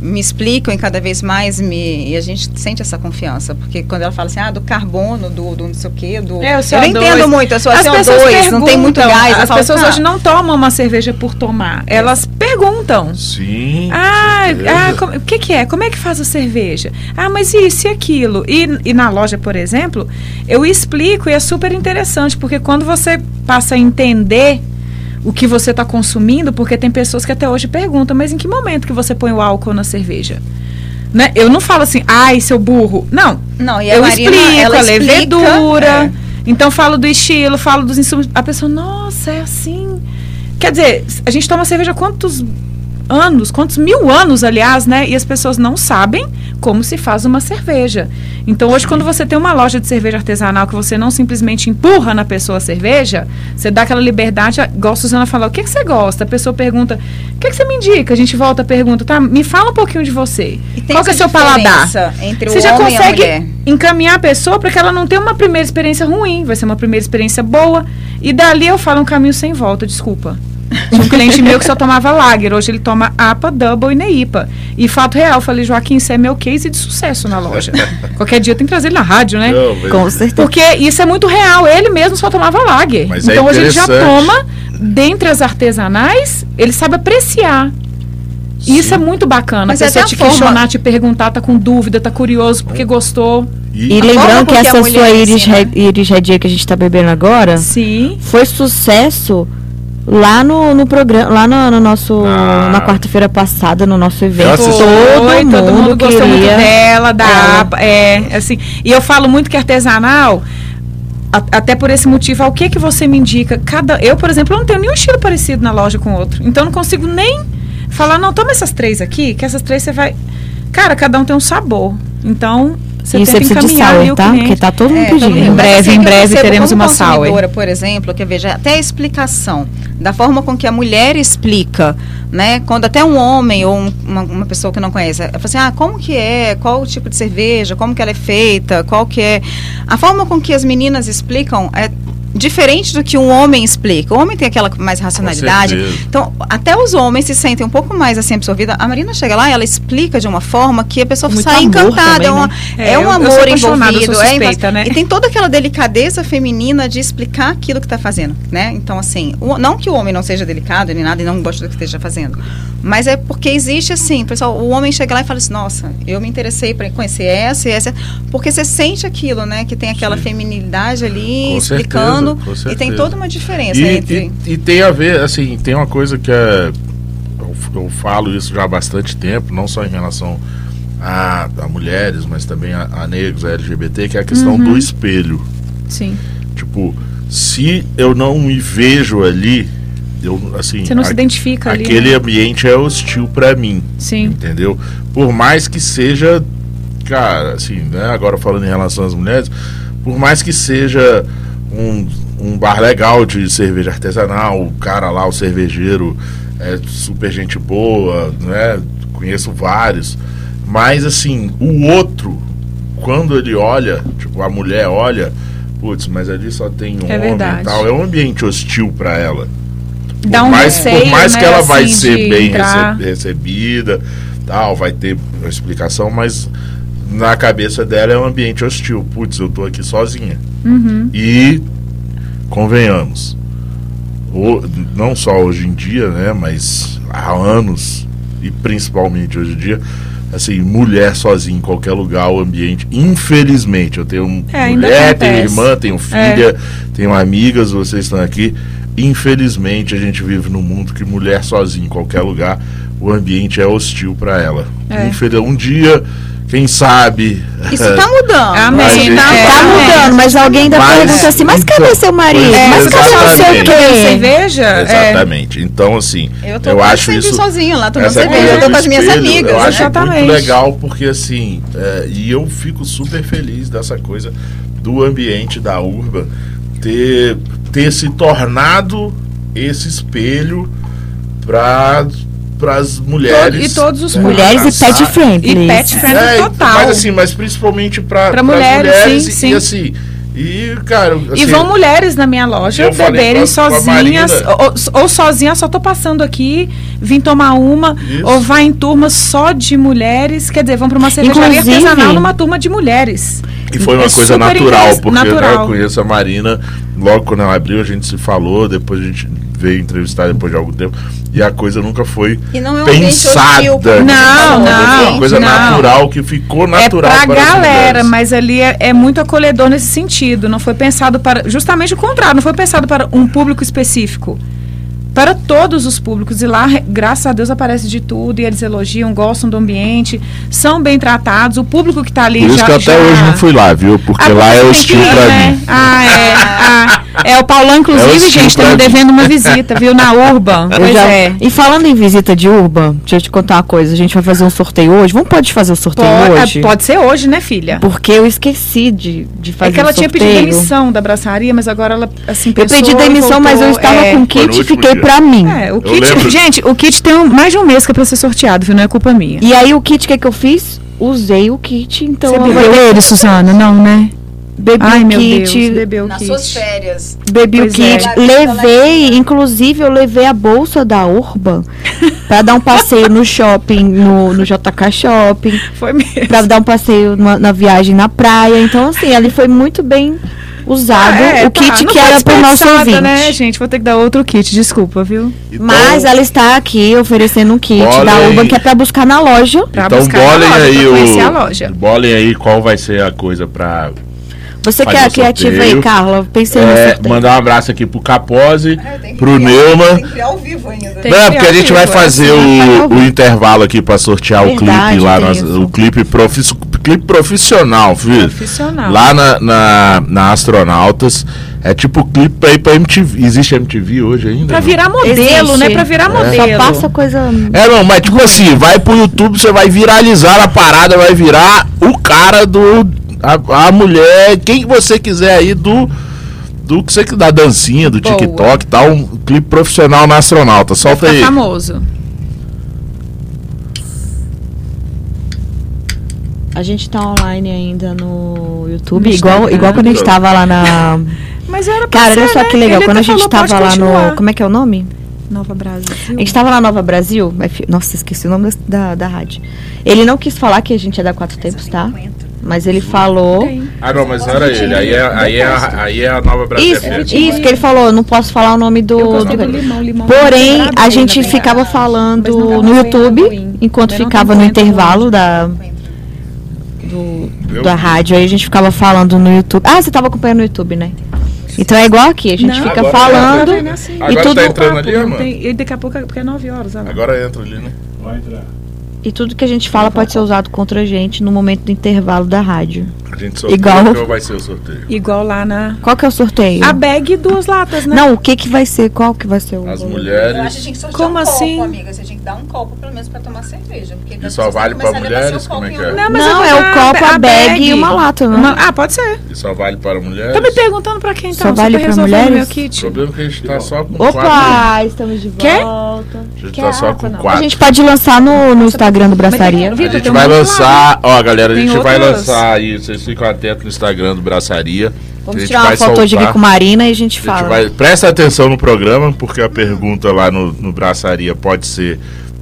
Me explicam e cada vez mais me. E a gente sente essa confiança. Porque quando ela fala assim, ah, do carbono, do, do não sei o quê, do. É, o eu não CO2. entendo muito, eu sou As assim, pessoas CO2, não tem muito gás. As falo, pessoas "Ah, hoje não tomam uma cerveja por tomar. Elas perguntam. Sim. Ah, ah, como- o que, que é? Como é que faz a cerveja? Ah, mas isso e aquilo. E, e na loja, por exemplo, eu explico e é super interessante, porque quando você passa a entender o que você está consumindo, porque tem pessoas que até hoje perguntam, mas em que momento que você põe o álcool na cerveja? Né? Eu não falo assim, ai, seu burro. Não, Não, e eu Marina, explico a levedura. é. Então falo do estilo, falo dos insumos. A pessoa, nossa, é assim. Quer dizer, a gente toma cerveja quantos anos, quantos mil anos, aliás, né? E as pessoas não sabem como se faz uma cerveja. Então, hoje, quando você tem uma loja de cerveja artesanal que você não simplesmente empurra na pessoa a cerveja, você dá aquela liberdade, igual a Suzana falou, o que, que você gosta? A pessoa pergunta, o que, que você me indica? A gente volta a pergunta, tá? Me fala um pouquinho de você. Qual que é seu paladar? Entre Você o já e a consegue encaminhar a pessoa para que ela não tenha uma primeira experiência ruim, vai ser uma primeira experiência boa. E dali eu falo um caminho sem volta, desculpa. Tinha um cliente meu que só tomava Lager, hoje ele toma APA, Double e Neipa. E fato real, eu falei, Joaquim, isso é meu case de sucesso na loja. Qualquer dia tem que trazer ele na rádio, né? Não, mas- Com certeza. Porque isso é muito real, ele mesmo só tomava Lager. Mas é então hoje ele já toma, dentre as artesanais, ele sabe apreciar. E isso Sim. é muito bacana. Mas a é pessoa te forma- questionar, te perguntar, tá com dúvida, tá curioso porque gostou. E forma lembrando que essa sua Iris, ensina. Red, Iris Red que a gente tá bebendo agora Sim. foi sucesso lá no, no programa, lá no, no nosso, Ah. na quarta-feira passada, no nosso evento. Todo, Foi, mundo todo mundo gostou muito queria. dela, da ela. APA, é, assim. E eu falo muito que artesanal, a- até por esse motivo, ao que que você me indica? Cada, eu, por exemplo, eu não tenho nenhum estilo parecido na loja com o outro. Então eu não consigo nem falar, não, toma essas três aqui, que essas três você vai. Cara, cada um tem um sabor. Então, você E você precisa de o tá? Porque tá todo mundo É, todo pedindo. mundo. Em breve, assim, em breve teremos uma consumidora, por exemplo, que veja até a explicação da forma com que a mulher explica, né? Quando até um homem ou um- uma, uma pessoa que não conhece, ela fala assim, ah, como que é, qual o tipo de cerveja, como que ela é feita, qual que é? A forma com que as meninas explicam é diferente do que um homem explica. O homem tem aquela mais racionalidade. Então, até os homens se sentem um pouco mais assim absorvidas. A Marina chega lá e ela explica de uma forma que a pessoa Muito sai encantada. também, é, uma- né? É, é um eu- eu amor eu envolvido. sou é suspeita, envol- né? E tem toda aquela delicadeza feminina de explicar aquilo que está fazendo, né? Então, assim, o- não que o homem não seja delicado nem nada e não goste do que esteja fazendo, mas é porque existe assim, pessoal, o homem chega lá e fala assim, nossa, eu me interessei para conhecer essa e essa, porque você sente aquilo, né? Que tem aquela Sim. feminilidade ali Com explicando certeza, com e tem toda uma diferença E, entre e- e tem a ver, assim, tem uma coisa que é. Eu, eu falo isso já há bastante tempo, não só em relação a, a mulheres, mas também a, a negros, a LGBT, que é a questão Uhum. do espelho. Sim. Tipo, se eu não me vejo ali, eu, assim. Você não se a- identifica ali. Aquele né? ambiente é hostil pra mim, Sim. entendeu? Por mais que seja, cara, assim, né? Agora falando em relação às mulheres, por mais que seja um, um bar legal de cerveja artesanal, o cara lá, o cervejeiro, é super gente boa, né? Conheço vários. Mas assim, o outro, quando ele olha, tipo, a mulher olha, putz, mas ali só tem um É homem verdade. e tal, é um ambiente hostil para ela. Dá por um mais, receio, por mais que né, ela vai assim, ser de bem entrar. rece- recebida, tal, vai ter uma explicação, mas na cabeça dela é um ambiente hostil. Putz, eu tô aqui sozinha. Uhum. E convenhamos, o- não só hoje em dia, né, mas há anos e principalmente hoje em dia, assim, mulher sozinha em qualquer lugar, o ambiente, infelizmente, eu tenho um É, mulher, tenho. É. irmã, tenho filha, tenho amigas, vocês estão aqui. Infelizmente, a gente vive num mundo que mulher sozinha em qualquer lugar, o ambiente é hostil para ela. É. Infeliz- Um dia, quem sabe. Isso tá mudando. Amém. Mas, gente, Tá, é. Tá mudando, mas alguém ainda Mas- pergunta assim, mas cadê então, seu marido? é, mas cadê o seu quê? cerveja? É. Exatamente. Então, assim, Eu tô eu acho sempre isso. sozinha lá, tomando cerveja. Eu tô com as minhas amigas. Eu né? acho Exatamente. muito legal porque, assim, é, e eu fico super feliz dessa coisa do ambiente da Urba ter, ter se tornado esse espelho para as mulheres. E todos os né, Mulheres e pet friendly. E pet friendly É, total. Mas assim, mas principalmente para mulheres, mulheres, e, sim, e assim. E, cara. E assim, vão mulheres na minha loja beberem sozinhas, ou, ou sozinha, só tô passando aqui, vim tomar uma, Isso. ou vai em turma só de mulheres, quer dizer, vão para uma cervejaria Inclusive- artesanal numa turma de mulheres. E foi uma É coisa natural, porque né, natural. eu conheço a Marina, logo quando ela abriu, a gente se falou, depois a gente veio entrevistar depois de algum tempo, e a coisa nunca foi E não é um ambiente pensada. hostil, Não, não, Foi uma coisa não. natural que ficou natural é pra para as galera, mas ali é, é muito acolhedor nesse sentido. Não foi pensado para. Justamente o contrário, não foi pensado para um público específico. Para todos os públicos. E lá, graças a Deus, aparece de tudo. E eles elogiam, gostam do ambiente, são bem tratados. O público que está ali Por isso já. que eu até já- hoje não fui lá, viu? Porque Ah, lá é hostil pra né? mim. Ah, é. Ah, é o Paulão, inclusive, É gente, estamos mim. devendo uma visita, viu? Na Urban. Eu Pois já- é. E falando em visita de Urban, deixa eu te contar uma coisa. A gente vai fazer um sorteio hoje. Vamos pode fazer o sorteio Pode, hoje? pode ser hoje, né, filha? Porque eu esqueci de, de fazer É que ela o tinha sorteio. pedido demissão da braçaria, mas agora ela, assim, Eu pensou pedi e demissão, mas eu voltou. estava É. com o kit e fiquei dia. pra mim. É, o Eu kit. Gente, o kit tem um- mais de um mês que é pra ser sorteado, viu? Não é culpa minha. E aí o kit, o que, que eu fiz? Usei o kit, então Você eu bebeu ele, Suzana? Não, né? Bebi Ai, o meu kit. Deus, bebeu o Nas kit. suas férias. Bebi Pois o kit, é. levei, inclusive eu levei a bolsa da Urban pra dar um passeio no shopping, no, no JK Shopping, Foi mesmo. pra dar um passeio numa- na viagem na praia. Então, assim, ele foi muito bem usado. Ah, é, o tá, kit que era pro nosso desperdiçada, ouvinte. né, gente? Vou ter que dar outro kit, desculpa, viu? Então, Mas ela está aqui oferecendo um kit da Urban que é pra buscar na loja. Pra então buscar na bolem loja, aí pra conhecer o. a loja. Bolem aí qual vai ser a coisa pra. Você que Fazer é o criativa aí. Carla. Pensei no É, mandar um abraço aqui pro Capose, pro Neuma. Tem que criar ao vivo ainda. Tem Não, é porque a gente vai criar ao fazer assim, o, o intervalo aqui pra sortear o Verdade, clipe lá, nós- o clipe, profi- clipe profissional, filho. Profissional. Lá na, na, na Astronautas. É tipo clipe pra ir pra MTV. Existe MTV hoje ainda? Pra não? virar modelo, Existe. né? Pra virar É. modelo. Só passa coisa. É, não, mas tipo assim, vai pro YouTube, você vai viralizar a parada, vai virar o cara do. A, a mulher, quem você quiser aí do. Do que você que da dancinha, do Boa. TikTok e tal, um clipe profissional na astronauta. Solta Tá aí. famoso. A gente tá online ainda no YouTube, No igual, Instagram. igual quando a gente tava lá na. Mas era pra Cara, olha só né? que legal. Ele Quando a gente falou, tava lá no. continuar. Como é que é o nome? Nova Brasil. A gente tava lá na Nova Brasil. Nossa, esqueci o nome da, da, da rádio. Ele não quis falar que a gente é da Quatro Tempos, tá? Mas ele falou. Tem. Ah, não, mas não era ele. Aí é, aí é, a, aí é a nova Brasil Isso, isso que ele falou. Eu não posso falar o nome do. do- do limão, limão. Porém, tem a gente né? ficava falando no YouTube, enquanto ficava no intervalo da, do, da rádio. Aí a gente ficava falando no YouTube. Ah, você tava acompanhando no YouTube, né? Então é igual aqui, a gente Não, fica agora falando. Tá assim? Agora e tudo, tá entrando ali, Não mano. tem- e daqui a pouco, porque é 9 horas. lá. Agora entra ali, né? Vai entrar. E tudo que a gente fala pode ser usado contra a gente no momento do intervalo da rádio. Gente sorteia Igual- qual vai ser o sorteio? Igual lá na. Qual que é o sorteio? A bag e duas latas, né? Não, o que que vai ser? Qual que vai ser o As mulheres. Eu acho que tinha que sortear Como um assim? copo, amiga. Você tinha que dar um copo, pelo menos, pra tomar cerveja. Porque E só vale pra a mulheres? Como é que é? Não, Não, eu é o copo, a bag e uma lata, né? Uma- ah, pode ser. E só vale para mulheres? Tá me perguntando pra quem então? Só vale pra o mulheres? meu O kit. problema é que a gente tá só com quatro. Opa, estamos de Quê? volta. A gente Que tá só com não. A quatro. gente pode lançar no, Instagram do Braçaria. Mas A gente vai lançar, ó, galera, a gente vai lançar aí, vocês ficam atentos no Instagram do Braçaria. Vamos tirar uma foto hoje aqui com Marina e a gente A gente fala. vai, presta atenção no programa, porque a pergunta lá no, no Braçaria pode ser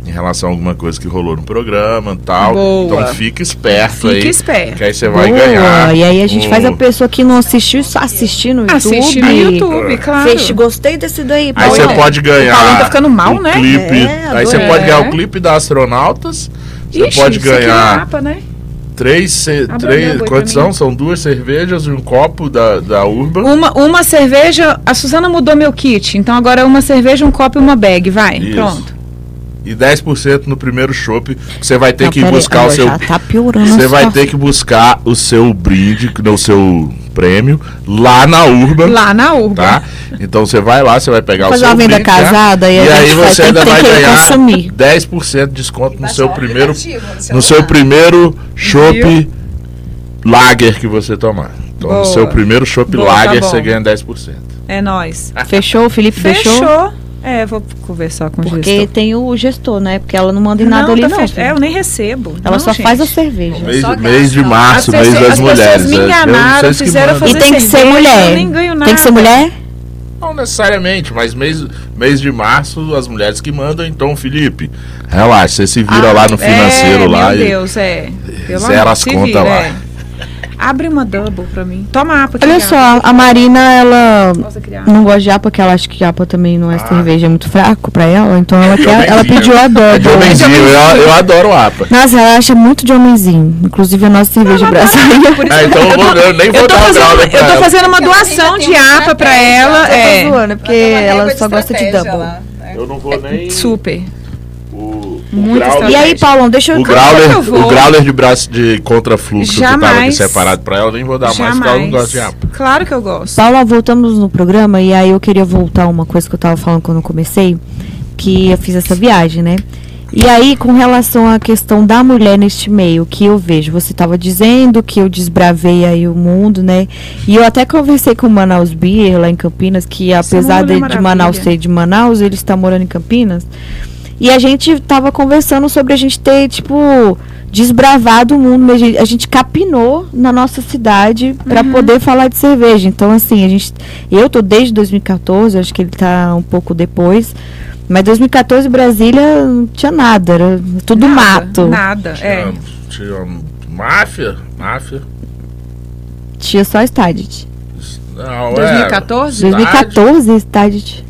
em relação a alguma coisa que rolou no programa e tal. Boa. Então fique esperto aí. Fique esperto. Que aí você vai Boa, ganhar. E aí a gente um- faz a pessoa que não assistiu só assistir no YouTube. Assiste no YouTube, claro. Fez, gostei desse daí. Aí você pode ganhar. O tá ficando mal, né? Clipe. É, aí você pode ganhar É. o clipe da Astronautas. Você Ixi, pode isso aqui é ganhar mapa, né? Três, Abre três quantos são? São duas cervejas e um copo da, da Urban. Uma, uma cerveja. A Suzana mudou meu kit. Então agora é uma cerveja, um copo e uma bag. Vai, Isso. pronto. E 10% no primeiro chopp. Você vai ter Não, que buscar o agora seu. Tá piorando. Você vai ter que buscar o seu brinde, o seu prêmio, lá na Urban. Lá na Urba. Tá? Então você vai lá, você vai pegar o Fazer seu uma venda brinde, né? casada e e a aí você ainda vai ganhar consumir. 10% de desconto no seu o primeiro no seu primeiro chopp lager que você tomar. Então Boa. no seu primeiro chopp Boa, tá lager bom. você ganha 10%. É nóis. Fechou? O Felipe fechou? Fechou. É, vou conversar com o Porque gestor. tem o gestor, né? Porque ela não manda em nada ali, tá não. fech- filho. É, eu nem recebo. Ela Não, só gente. faz a cerveja. Mês, Só mês de março, As mês das as mulheres. pessoas me enganaram, fizeram mandam. E fazer tem que ser cerveja, mulher. eu nem ganho Tem que ser nada. mulher? Não necessariamente, mas mês, mês de março as mulheres que mandam, então, Felipe, relaxa, você se vira Ah, lá no financeiro é, lá Meu e Deus, é. Pelo zera as contas lá. é. Abre uma double pra mim. Toma apa. Olha só, a Marina, ela não gosta de APA, porque ela acha que APA também não é Ah. cerveja, é muito fraco pra ela. Então ela, de quer, ela pediu a É de double. homenzinho, eu, eu adoro APA. Nossa, ela acha muito de homenzinho. Inclusive a nossa cerveja brasileira. Por isso Ah, que então eu, vou, eu nem vou eu tô dar fazendo, eu tô ela. fazendo uma doação de apa pra ela. Tô É, zoando, é porque Ela só gosta de double. Eu não vou nem... super. Muito Grauler- E aí. Paulão, deixa eu... O Grauler, o Grauler de braço de contrafluxo que tava aqui Jamais. separado pra ela, eu nem vou dar mais, porque ela não gosta de Jamais. APA. Claro que eu gosto. Paula, voltamos no programa e aí eu queria voltar uma coisa que eu tava falando quando eu comecei, que eu fiz essa viagem, né? E aí, com relação à questão da mulher neste meio, que eu vejo, você estava dizendo que eu desbravei aí o mundo, né? E eu até conversei com o Manaus Beer lá em Campinas, que apesar Mulher de, de. Manaus ser de Manaus, ele está morando em Campinas. E a gente tava conversando sobre a gente ter, tipo, desbravado o mundo, mas a gente- capinou na nossa cidade para Uhum. poder falar de cerveja. Então, assim, a gente. Eu tô desde 2014, acho que ele tá um pouco depois. Mas 2014 Brasília não tinha nada, era tudo Nada, mato. Nada, é. Tinha, tinha máfia, máfia. Tinha só Stadit. Não, 2014? É, 2014, Stadit.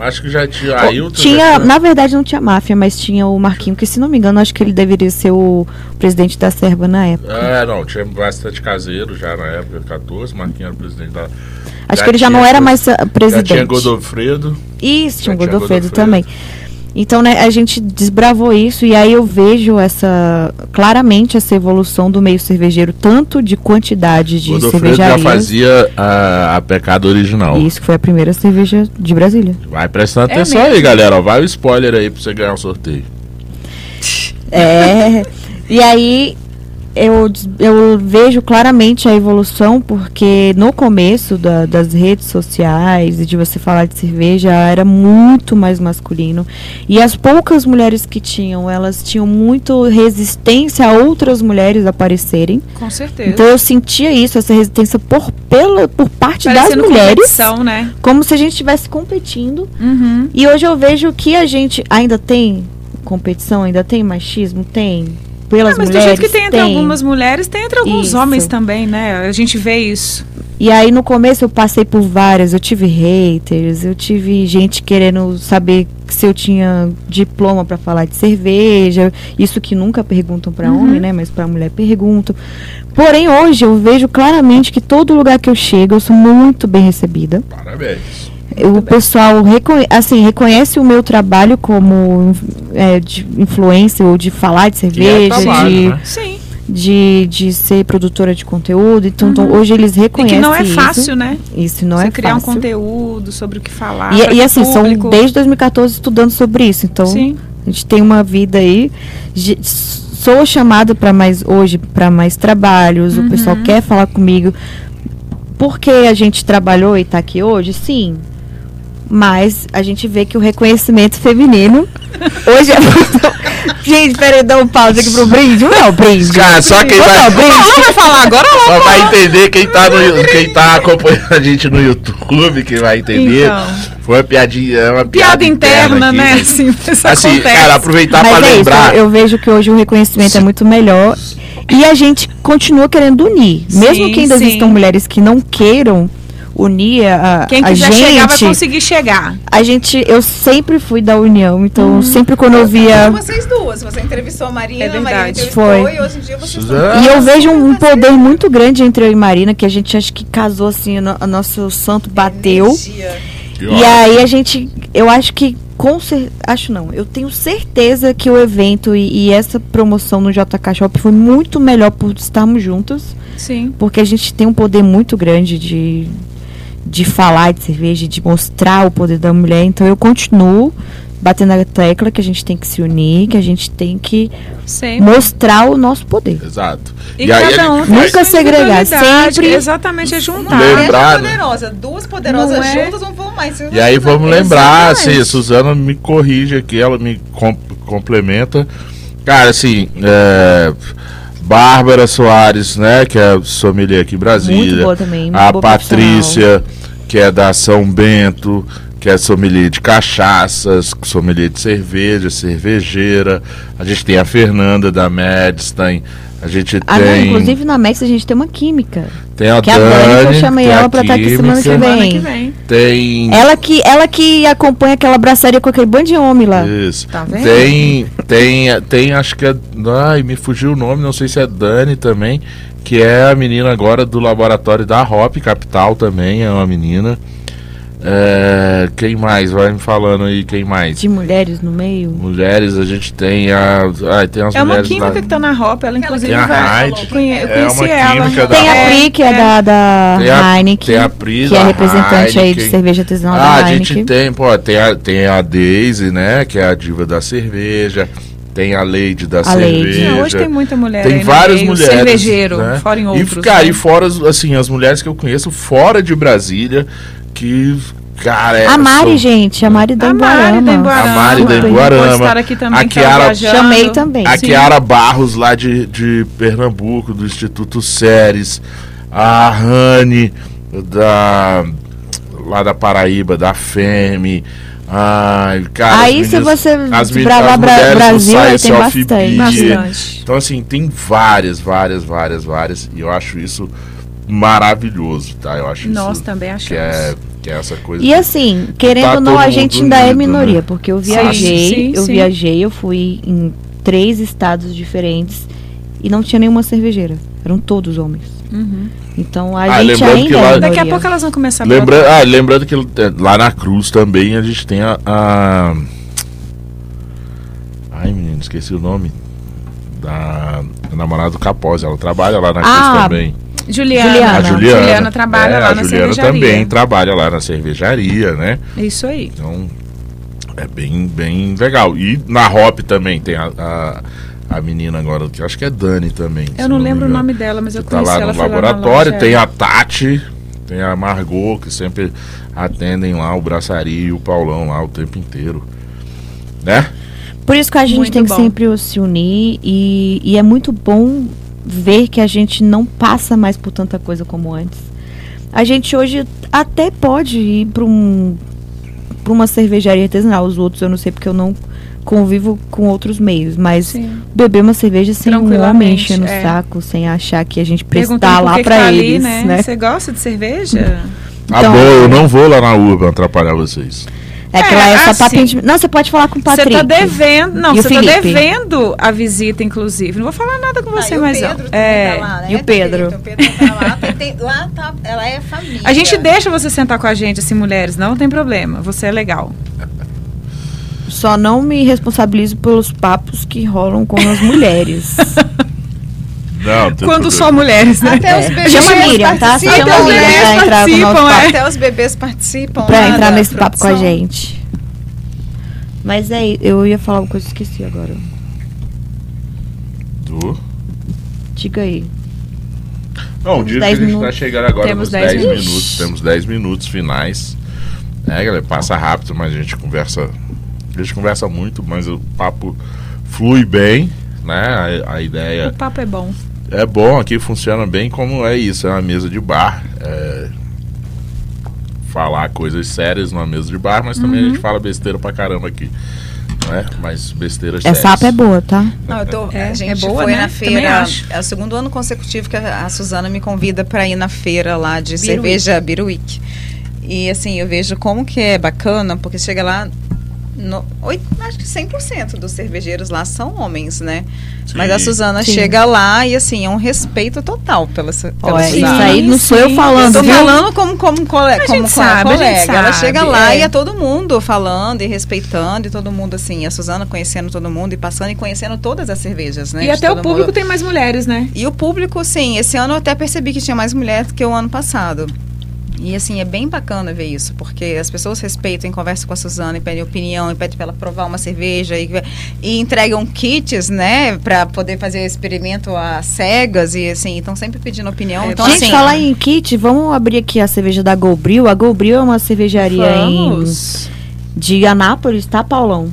Acho que já tinha Ailton. já Tinha, na verdade não tinha máfia, mas tinha o Marquinho, que se não me engano, acho que ele deveria ser o presidente da Serba na época. É, não, tinha bastante caseiro já na época, 14, Marquinhos era presidente da. Acho já que ele já tinha não era mais ah, Já presidente. tinha Godofredo. Isso, tinha Já o tinha Godofredo Godofredo. Então, né, a gente desbravou isso e aí eu vejo essa claramente essa evolução do meio cervejeiro, tanto de quantidade de Godofredo já cervejarias. fazia a, a pecado original. Isso que foi a primeira cerveja de Brasília. Vai prestando É atenção aí, mesmo? galera. ó, Vai o spoiler aí pra você ganhar um sorteio. É. e aí eu, eu vejo claramente a evolução, porque no começo da- das redes sociais e de você falar de cerveja era muito mais masculino. E as poucas mulheres que tinham, elas tinham muito resistência a outras mulheres aparecerem. Com certeza. Então eu sentia isso, essa resistência por, pela, por parte Parecendo das mulheres, competição, né? como se a gente estivesse competindo. Uhum. E hoje eu vejo que a gente ainda tem competição, ainda tem machismo, tem pelas Ah, mas mulheres. do jeito que tem entre algumas mulheres, tem entre alguns Isso. homens também, né? A gente vê isso. E aí no começo eu passei por várias, eu tive haters, eu tive gente querendo saber se eu tinha diploma para falar de cerveja, isso que nunca perguntam para Uhum. homem, né, mas para mulher perguntam. Porém hoje eu vejo claramente que todo lugar que eu chego eu sou muito bem recebida. Parabéns. O pessoal reconhe assim, reconhece o meu trabalho como é, de influência ou de falar de é cerveja, trabalho, de né? De, de ser produtora de conteúdo. Então, então, hoje eles E reconhecem que não é isso. fácil, né? Isso não Você é criar um fácil. conteúdo sobre o que falar. E, pra e assim, são público- desde 2014 estudando sobre isso. Então, Sim. a gente tem uma vida aí. Ge- Sou chamada para mais hoje para mais trabalhos. O pessoal Uhum. quer falar comigo. Porque a gente trabalhou e tá aqui hoje, sim. Mas a gente vê que o reconhecimento feminino hoje é muito. Gente, peraí, dá um pausa aqui pro brinde. Não é o brinde. Cara, só quem Vamos vai- dar o brinde. Ela vai falar agora ou Só vai entender quem tá, no, quem tá acompanhando a gente no YouTube, que vai entender. Então. Foi uma piadinha, é uma piada piada, interna, aqui. né? Assim, isso Assim, acontece. cara, aproveitar pra Mas é lembrar. isso, eu vejo que hoje o reconhecimento é muito melhor. E a gente continua querendo unir. Mesmo Sim, que ainda sim. existam mulheres que não queiram unir a, Quem a quiser chegar vai gente. conseguir chegar. A gente, eu sempre fui da união, então Hum. sempre quando eu via. Vocês duas, você entrevistou a Marina, É a Marina entrevistou Foi. e hoje em dia vocês. E eu vejo um, um poder muito grande entre eu e Marina, que a gente acho que casou assim, o no- o nosso santo bateu. Energia. E aí a gente, eu acho que com cer- acho não, eu tenho certeza que o evento e, e essa promoção no JK Shop foi muito melhor por estarmos juntas, Sim. porque a gente tem um poder muito grande de de falar de cerveja, de mostrar o poder da mulher. Então eu continuo batendo na tecla que a gente tem que se unir, que a gente tem que Sempre. mostrar o nosso poder. Exato. E, aí cada a um Nunca segregar, sempre- Exatamente, é juntar. Uma Lembrar, é né? poderosa, duas poderosas Não é? juntas não vão mais. E aí vamos lembrar, assim, a Suzana me corrige aqui, ela me com- complementa. Cara, assim, é, Bárbara Soares, né, que é sommelier aqui em Brasília. Muito boa também, muito a boa Patrícia, que é da São Bento, que é sommelier de cachaças, sommelier de cerveja, cervejeira. A gente tem a Fernanda da Medstein. A gente Ah, não, tem, inclusive na Mex a gente tem uma química. tem a que a Dani, que eu chamei ela pra estar aqui semana que vem. que vem. Tem Ela que, ela que acompanha aquela braçaria com aquele bando de homem lá. Isso. Tá vendo? Tem, tem, tem, acho que é. Ai, me fugiu o nome, não sei se é Dani também, que é a menina agora do laboratório da Hop Capital também, é uma menina. É, quem mais? Vai me falando aí, quem mais? De mulheres no meio. Mulheres, a gente tem a. Ai, tem as É uma química lá- que tá na roupa, ela inclusive Tem a vai. Conhe- Eu é conheci uma ela. da Tem a. Pri, que é, da, da Tem a- Heineken, tem a Pri que é da representante aí de Heineken. cerveja artesanal Ah, da a Heineken. gente tem, pô, tem a, tem a Daisy, né? Que é a diva da cerveja. Tem a Lady da A Lady. cerveja. Não, hoje tem muita mulher Tem várias meio, mulheres. Cervejeiro, né? fora em E, outros. cara, né? e fora, as- assim, as mulheres que eu conheço fora de Brasília, que, cara, é. A Mari, são- gente, a Mari da A Mari da Embuarama. Embuarama. A Mari da estar aqui também, A que tá. Chamei também. A Sim. Chiara Barros, lá de, de Pernambuco, do Instituto Séries. A Rani, da, lá da Paraíba, da FEME. Ai, cara, Aí, as se meninas- você as mi- desbravar as Bra- mulheres do Brasil, aí Science tem. Bastante. Então, assim, tem várias, várias, várias, várias. E eu acho isso maravilhoso, tá? Eu acho Nós isso também achamos. que é, que é essa coisa. E assim, querendo Tá ou não, a gente ainda é unido, minoria, né? porque eu Sim, viajei, sim, eu sim. viajei, eu fui em três estados diferentes e não tinha nenhuma cervejeira. Eram todos homens. Uhum. Então a Ah, gente ainda que é lá- minoria. Daqui a pouco elas vão começar a Lembra, ah, lembrando que eh, lá na Cruz também a gente tem a. a- Ai, menino, esqueci o nome. Da, da namorada do Capós. Ela trabalha lá na Cruz Ah, também. Juliana. Juliana. A Juliana. Juliana trabalha É, lá a na Juliana cervejaria. também trabalha lá na cervejaria, né? Isso aí. Então é bem, bem legal. E na Hop também tem a, a, a menina agora, que eu acho que é Dani também. Eu não me lembro o nome dela, mas eu que tá conheci lá ela no lá laboratório. loja. Tem a Tati, tem a Margot, que sempre atendem lá o Braçaria e o Paulão lá o tempo inteiro. Né? Por isso que a gente Muito tem que sempre se unir e, e é muito bom ver que a gente não passa mais por tanta coisa como antes. A gente hoje até pode ir para um, pra uma cervejaria artesanal, os outros eu não sei porque eu não convivo com outros meios, mas Sim. beber uma cerveja sem um homem Tranquilamente, enchendo o é. saco, sem achar que a gente prestar por lá para tá ali, eles, né? né? Você gosta de cerveja? Tá Então- bom, eu não vou lá na Urban atrapalhar vocês. É que É, lá é só assim, patente. Não, você pode falar com o Você Patrick. tá devendo. Não, você tá devendo a visita, inclusive. Não vou falar nada com você, Ah, e não. também É. tá lá, né? e o Pedro? O Pedro tá lá, tem- tem- lá tá, ela é família. A gente deixa você sentar com a gente, assim, mulheres, não tem problema. Você é legal. Só não me responsabilizo pelos papos que rolam com as mulheres. Não, Quando só mulheres, né? Até os bebês Chama Miriam, tá? participam, Chama os Miriam bebês pra entrar no nosso participam, papo. é. Até os bebês participam. Pra entrar nesse papo com a gente. Mas é, eu ia falar uma coisa que esqueci agora. Do... Diga aí. Não, digo que a 10 gente tá minutos. chegando agora Temos nos 10 10 minutos. minutos. Temos 10 minutos finais. É, galera, passa rápido, mas a gente conversa. A gente conversa muito, mas o papo flui bem, né? A, a ideia O papo é bom. É bom aqui, funciona bem como é isso, é uma mesa de bar. é, falar coisas sérias numa mesa de bar, mas também a gente fala besteira pra caramba aqui. Não é? Mas besteiras Essa sérias. app é boa, tá? Não, eu tô, É, a gente é boa, foi né? na feira. É o segundo ano consecutivo que a, a Suzana me convida para ir na feira lá de cerveja Biruíque. E assim, eu vejo como que é bacana, porque chega lá. No, oito- acho que 100% dos cervejeiros lá são homens, né? Mas a Sim. Suzana Sim. chega lá e assim, é um respeito total pela, pela Ó, é, isso Suzana. aí não sou eu sim. falando, Eu tô viu? falando como, como, cole, como sabe, colega. Ela sabe, chega lá é. e é todo mundo falando e respeitando, e todo mundo assim, a Suzana conhecendo todo mundo e passando e conhecendo todas as cervejas, né? E até o público mundo. tem mais mulheres, né? E o público, sim, esse ano eu até percebi que tinha mais mulher do que o ano passado. E assim, é bem bacana ver isso, porque as pessoas respeitam e conversam com a Suzana e pedem opinião, e pedem para ela provar uma cerveja e, e entregam kits, né, para poder fazer experimento às cegas e assim, estão sempre pedindo opinião. É, então, Gente, assim, falar em kit, vamos abrir aqui a cerveja da Golbril. A Golbril é uma cervejaria em, Vamos. de Anápolis, tá, Paulão?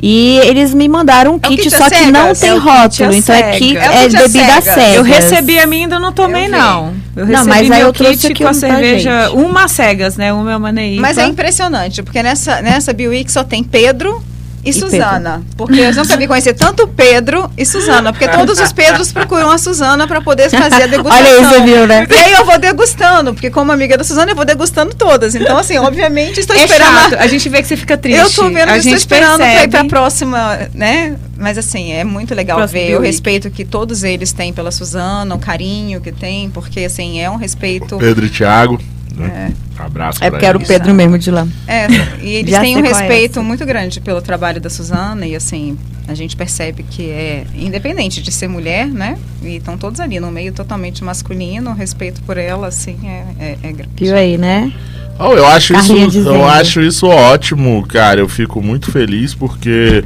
E eles me mandaram um É kit, kit só que não cegas? tem É rótulo. Então é, cegas. kit, É é bebida cegas. cegas. Eu recebi a minha ainda não tomei, Eu não. Eu Não, mas aí meu eu trouxe kit aqui com a cerveja, gente. uma cegas, né? Uma é uma Neípa. Mas é impressionante, porque nessa, nessa Biwix só tem Pedro e, E Suzana. Porque eu nunca vi conhecer tanto Pedro e Suzana, porque todos os Pedros procuram a Suzana para poder fazer a degustação. Olha aí, você viu, né? E aí eu vou degustando, porque como amiga da Suzana, eu vou degustando todas. Então, assim, obviamente, estou É esperando. a- chato. A gente vê que você fica triste. Eu tô vendo, a eu estou gente esperando para ir percebe. para a próxima, né? Mas assim, é muito legal Próximo ver o respeito que todos eles têm pela Suzana, o carinho que tem, porque assim, é um respeito. Pedro e Thiago. Né? Abraço É porque era o. Pedro mesmo de lá. É, e eles Já têm um é respeito essa. muito grande pelo trabalho da Suzana e assim, a gente percebe que é independente de ser mulher, né? E estão todos ali no meio totalmente masculino, o respeito por ela, assim, é, é, é grande. Viu aí, né? Oh, eu acho Carlinha isso, dizendo. eu acho isso ótimo, cara. Eu fico muito feliz porque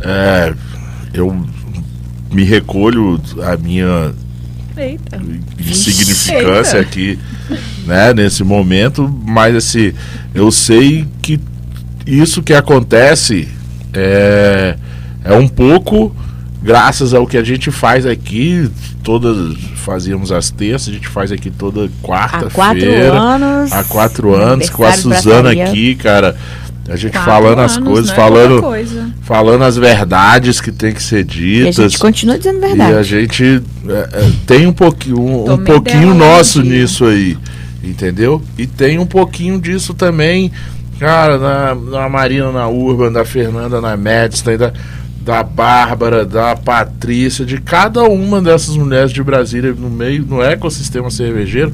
é, eu me recolho a minha Eita. insignificância Eita. aqui, né, nesse momento, mas assim, eu sei que isso que acontece é, é um pouco graças ao que a gente faz aqui, todas fazíamos as terças, a gente faz aqui toda Há quatro quarta-feira. anos. Há quatro anos, com a Suzana aqui, cara. A gente Quatro falando as anos, coisas, não é falando, coisa. falando as verdades que tem que ser E a ditas. gente continua dizendo E a verdade. gente é, é, tem um pouquinho, um, um pouquinho nosso nisso aí, entendeu? E tem um pouquinho disso também, cara, na, na Marina, na Urban, da Fernanda, na Madison, da, da Bárbara, da Patrícia, de cada uma dessas mulheres de Brasília no meio, no ecossistema cervejeiro,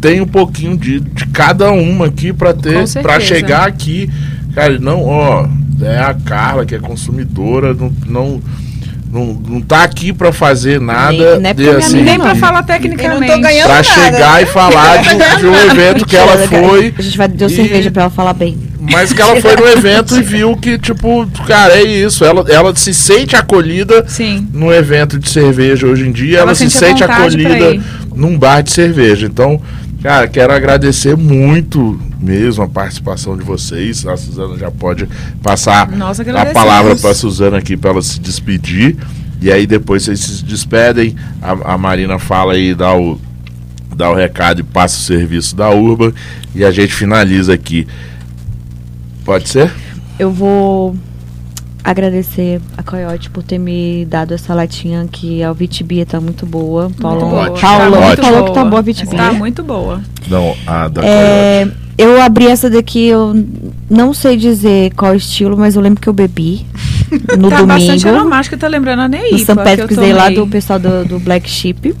tem um pouquinho de, de cada uma aqui para ter, para chegar aqui, cara, não, ó, é a Carla que é consumidora, não, não não, não tá aqui pra fazer nada Nem- não é de, assim, Nem pra não. falar Eu tecnicamente. não tô ganhando pra nada. chegar e falar de, de um evento que ela foi, A gente vai dar e- cerveja pra ela falar bem. mas que ela foi no evento e viu que, tipo, cara, é isso. Ela, ela se sente acolhida Sim. num evento de cerveja hoje em dia, Ela ela, se sente acolhida num bar de cerveja. Então, cara, quero agradecer muito mesmo a participação de vocês. A Suzana já pode passar Nós a palavra para a Suzana aqui para ela se despedir. E aí depois vocês se despedem. A, a Marina fala aí, dá o, dá o recado e passa o serviço da Urban. E a gente finaliza aqui. Pode ser? Eu vou agradecer a Coyote por ter me dado essa latinha que a Vitibia tá muito boa. Paulo, boa. Ótimo. Paulo Tá falou muito que tá boa a Vitibia. Tá muito boa. Não, a da É, Coyote. eu abri essa daqui, eu não sei dizer qual estilo, mas eu lembro que eu bebi no tá bastante domingo. aromática, tá lembrando a Neipa. No St. que Patrick's Day lá do pessoal do, do Black Sheep.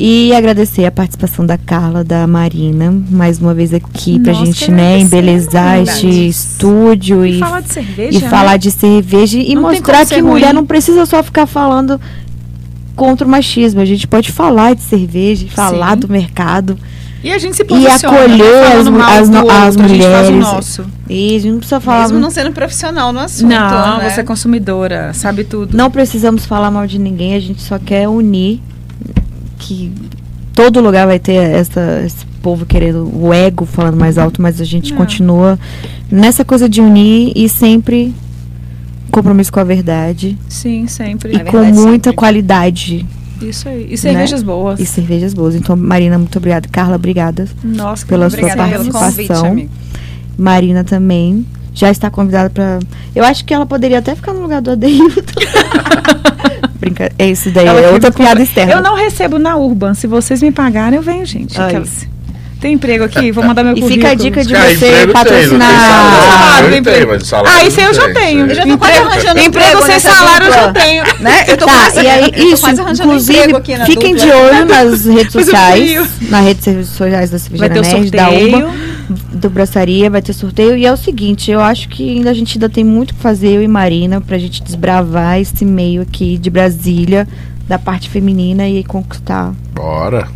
E agradecer a participação da Carla, da Marina, mais uma vez aqui pra Nós gente, né, embelezar este estúdio E e, falar de cerveja, e né? falar de cerveja e Não mostrar que mulher ruim. não precisa só ficar falando contra o machismo. A gente pode falar de cerveja, falar Sim. do mercado. E a gente se E posiciona. acolher não as, as, do as outro, A gente faz o mulheres. nosso. E a gente não precisa falar. Mesmo não sendo profissional no assunto. Não, né? você é consumidora, sabe tudo. Não precisamos falar mal de ninguém, a gente só quer unir que todo lugar vai ter essa, esse povo querendo o ego falando mais alto, mas a gente Não. continua nessa coisa de unir e sempre compromisso com a verdade Sim, sempre. e É com muita sempre. qualidade Isso aí. E cervejas boas. e cervejas boas. Então, Marina, muito obrigada. Carla, obrigada. Nossa, Pela sua Obrigada pelo participação. convite. Marina também já está convidada para. Eu acho que ela poderia até ficar no lugar do Adeilton. Brinca... É isso daí, Ela é outra piada externa. Eu não recebo na Urban. Se vocês me pagarem, eu venho, gente. Aí. Aquelas- Tem emprego aqui? Vou mandar meu E currículo. fica a dica de Cara, você patrocinar. salário, Ah, tem, emprego. salário Ah, isso aí eu já tenho. isso Eu já tô quase Emprego- arranjando Emprego emprego sem salário eu já tenho. Né? Eu tô Tá, quase, e aí, eu tô isso, quase arranjando inclusive, emprego aqui na fiquem dupla. de olho nas redes sociais, nas redes sociais da Vai Cervejaria ter o Nerd, da sorteio. Urba, do Braçaria, vai ter sorteio. E é o seguinte, eu acho que ainda a gente ainda tem muito o que fazer, eu e Marina, pra gente desbravar esse meio aqui de Brasília, da parte feminina e conquistar Bora.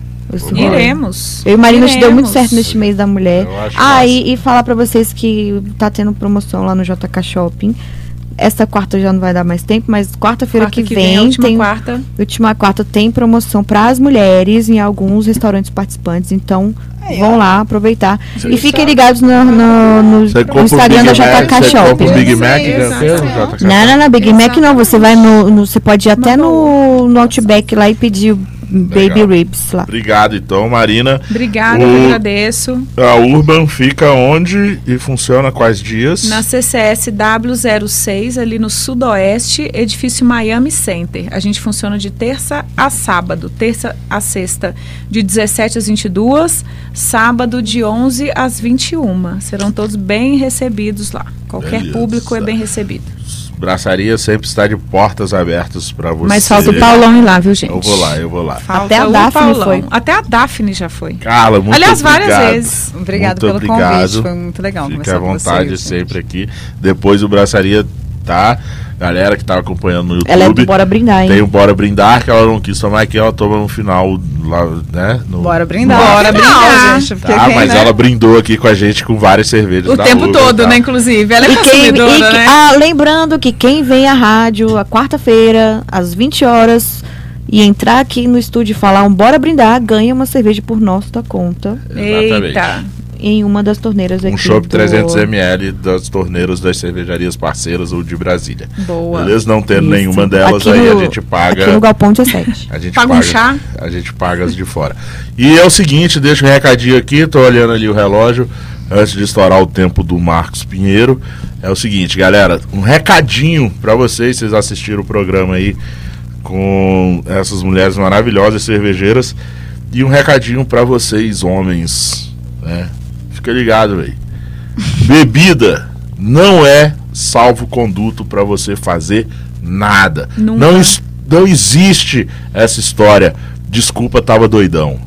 Bora. Iremos. Eu e Marina te deu muito Iremos. certo neste mês da mulher. Eu Ah, e, e falar pra vocês que tá tendo promoção lá no JK Shopping. Essa quarta já não vai dar mais tempo, mas quarta-feira Quarta que, vem, vem, a última tem quarta. última quarta tem promoção para as mulheres em alguns restaurantes participantes. Então Aí, vão lá aproveitar e fiquem ligados no, no, no- Instagram da Mac, JK Shopping. o Big Mac Não, não, não, Big Mac não. Você vai no, no- Você pode ir até no, no Outback lá e pedir o Baby Legal. Ribs lá. Obrigado, então, Marina. Obrigada, O- eu agradeço. A Urban fica onde e funciona quais dias? Na CCS W06, ali no Sudoeste, edifício Miami Center. A gente funciona de terça a sábado. Terça a sexta, de 17 às 22. Sábado, de 11 às 21. Serão todos bem recebidos lá. Qualquer Beleza. público é bem recebido. Braçaria sempre está de portas abertas para você. Mas falta o Paulão ir lá, viu, gente? Eu vou lá, eu vou lá. Falta Até a Daphne foi. Até a Daphne já foi. Carla, muito Aliás, várias obrigado. vezes. Obrigado Muito pelo obrigado. convite. Foi muito legal Fique à com vontade vocês. sempre aqui. Depois o Braçaria tá. Galera que tá acompanhando no YouTube. Ela é do Bora Brindar, hein? Tem o Bora Brindar, que ela não quis tomar aqui, ela toma no final lá, né? No, Bora brindar. no- Bora brindar. gente. Tá, quem, mas né? ela brindou aqui com a gente com várias cervejas. O da tempo todo, tá? né, inclusive. Ela é E quem, e que- né? ah, lembrando que quem vem à rádio a quarta-feira, às 20 horas, e entrar aqui no estúdio e falar um bora brindar, ganha uma cerveja por nossa conta Exatamente. Eita. Em uma das torneiras aqui. Um chopp do- 300ml das torneiras das cervejarias parceiras ou de Brasília. Boa. Beleza? Não tendo Isso. nenhuma delas, Aqui aí a no- gente paga. Aqui no Galpão 17. A gente Paga um chá? A gente paga as de fora. E é o seguinte, deixa um recadinho aqui, tô olhando ali o relógio, antes de estourar o tempo do Marcos Pinheiro. É o seguinte, galera, um recadinho pra vocês, vocês assistiram o programa aí com essas mulheres maravilhosas cervejeiras. E um recadinho pra vocês, homens, né? Fica ligado, velho. Bebida não é salvo-conduto pra você fazer nada. Nunca. Não, não existe essa história. Desculpa, tava doidão.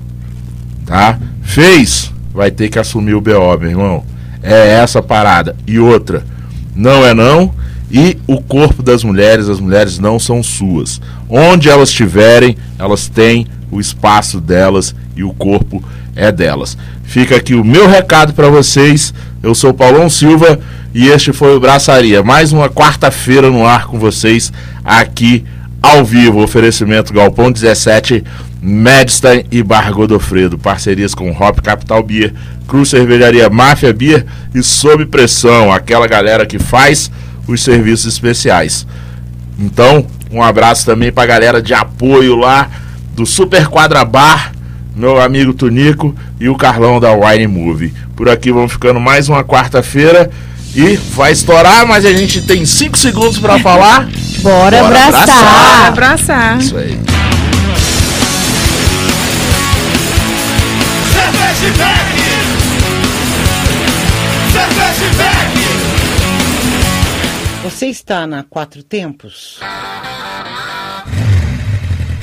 Tá? Fez, vai ter que assumir o BO, meu irmão. É essa a parada. E outra, não é não. E o corpo das mulheres, as mulheres não são suas. Onde elas estiverem, elas têm o espaço delas e o corpo é delas. Fica aqui o meu recado para vocês. Eu sou Paulão Silva e este foi o Braçaria. Mais uma quarta-feira no ar com vocês aqui ao vivo. Oferecimento Galpão 17, Medstein e Bar Godofredo. Parcerias com Hop Capital Beer, Cruz Cervejaria Máfia Beer e Sob Pressão, aquela galera que faz os serviços especiais. Então, um abraço também pra galera de apoio lá do Super Quadra Bar, meu amigo Tunico e o Carlão da Wine Movie. Por aqui vamos ficando mais uma quarta-feira e vai estourar, mas a gente tem 5 segundos pra falar. Bora, Bora abraçar! abraçar. Abraçar. Isso aí. Você está na Quatro Tempos?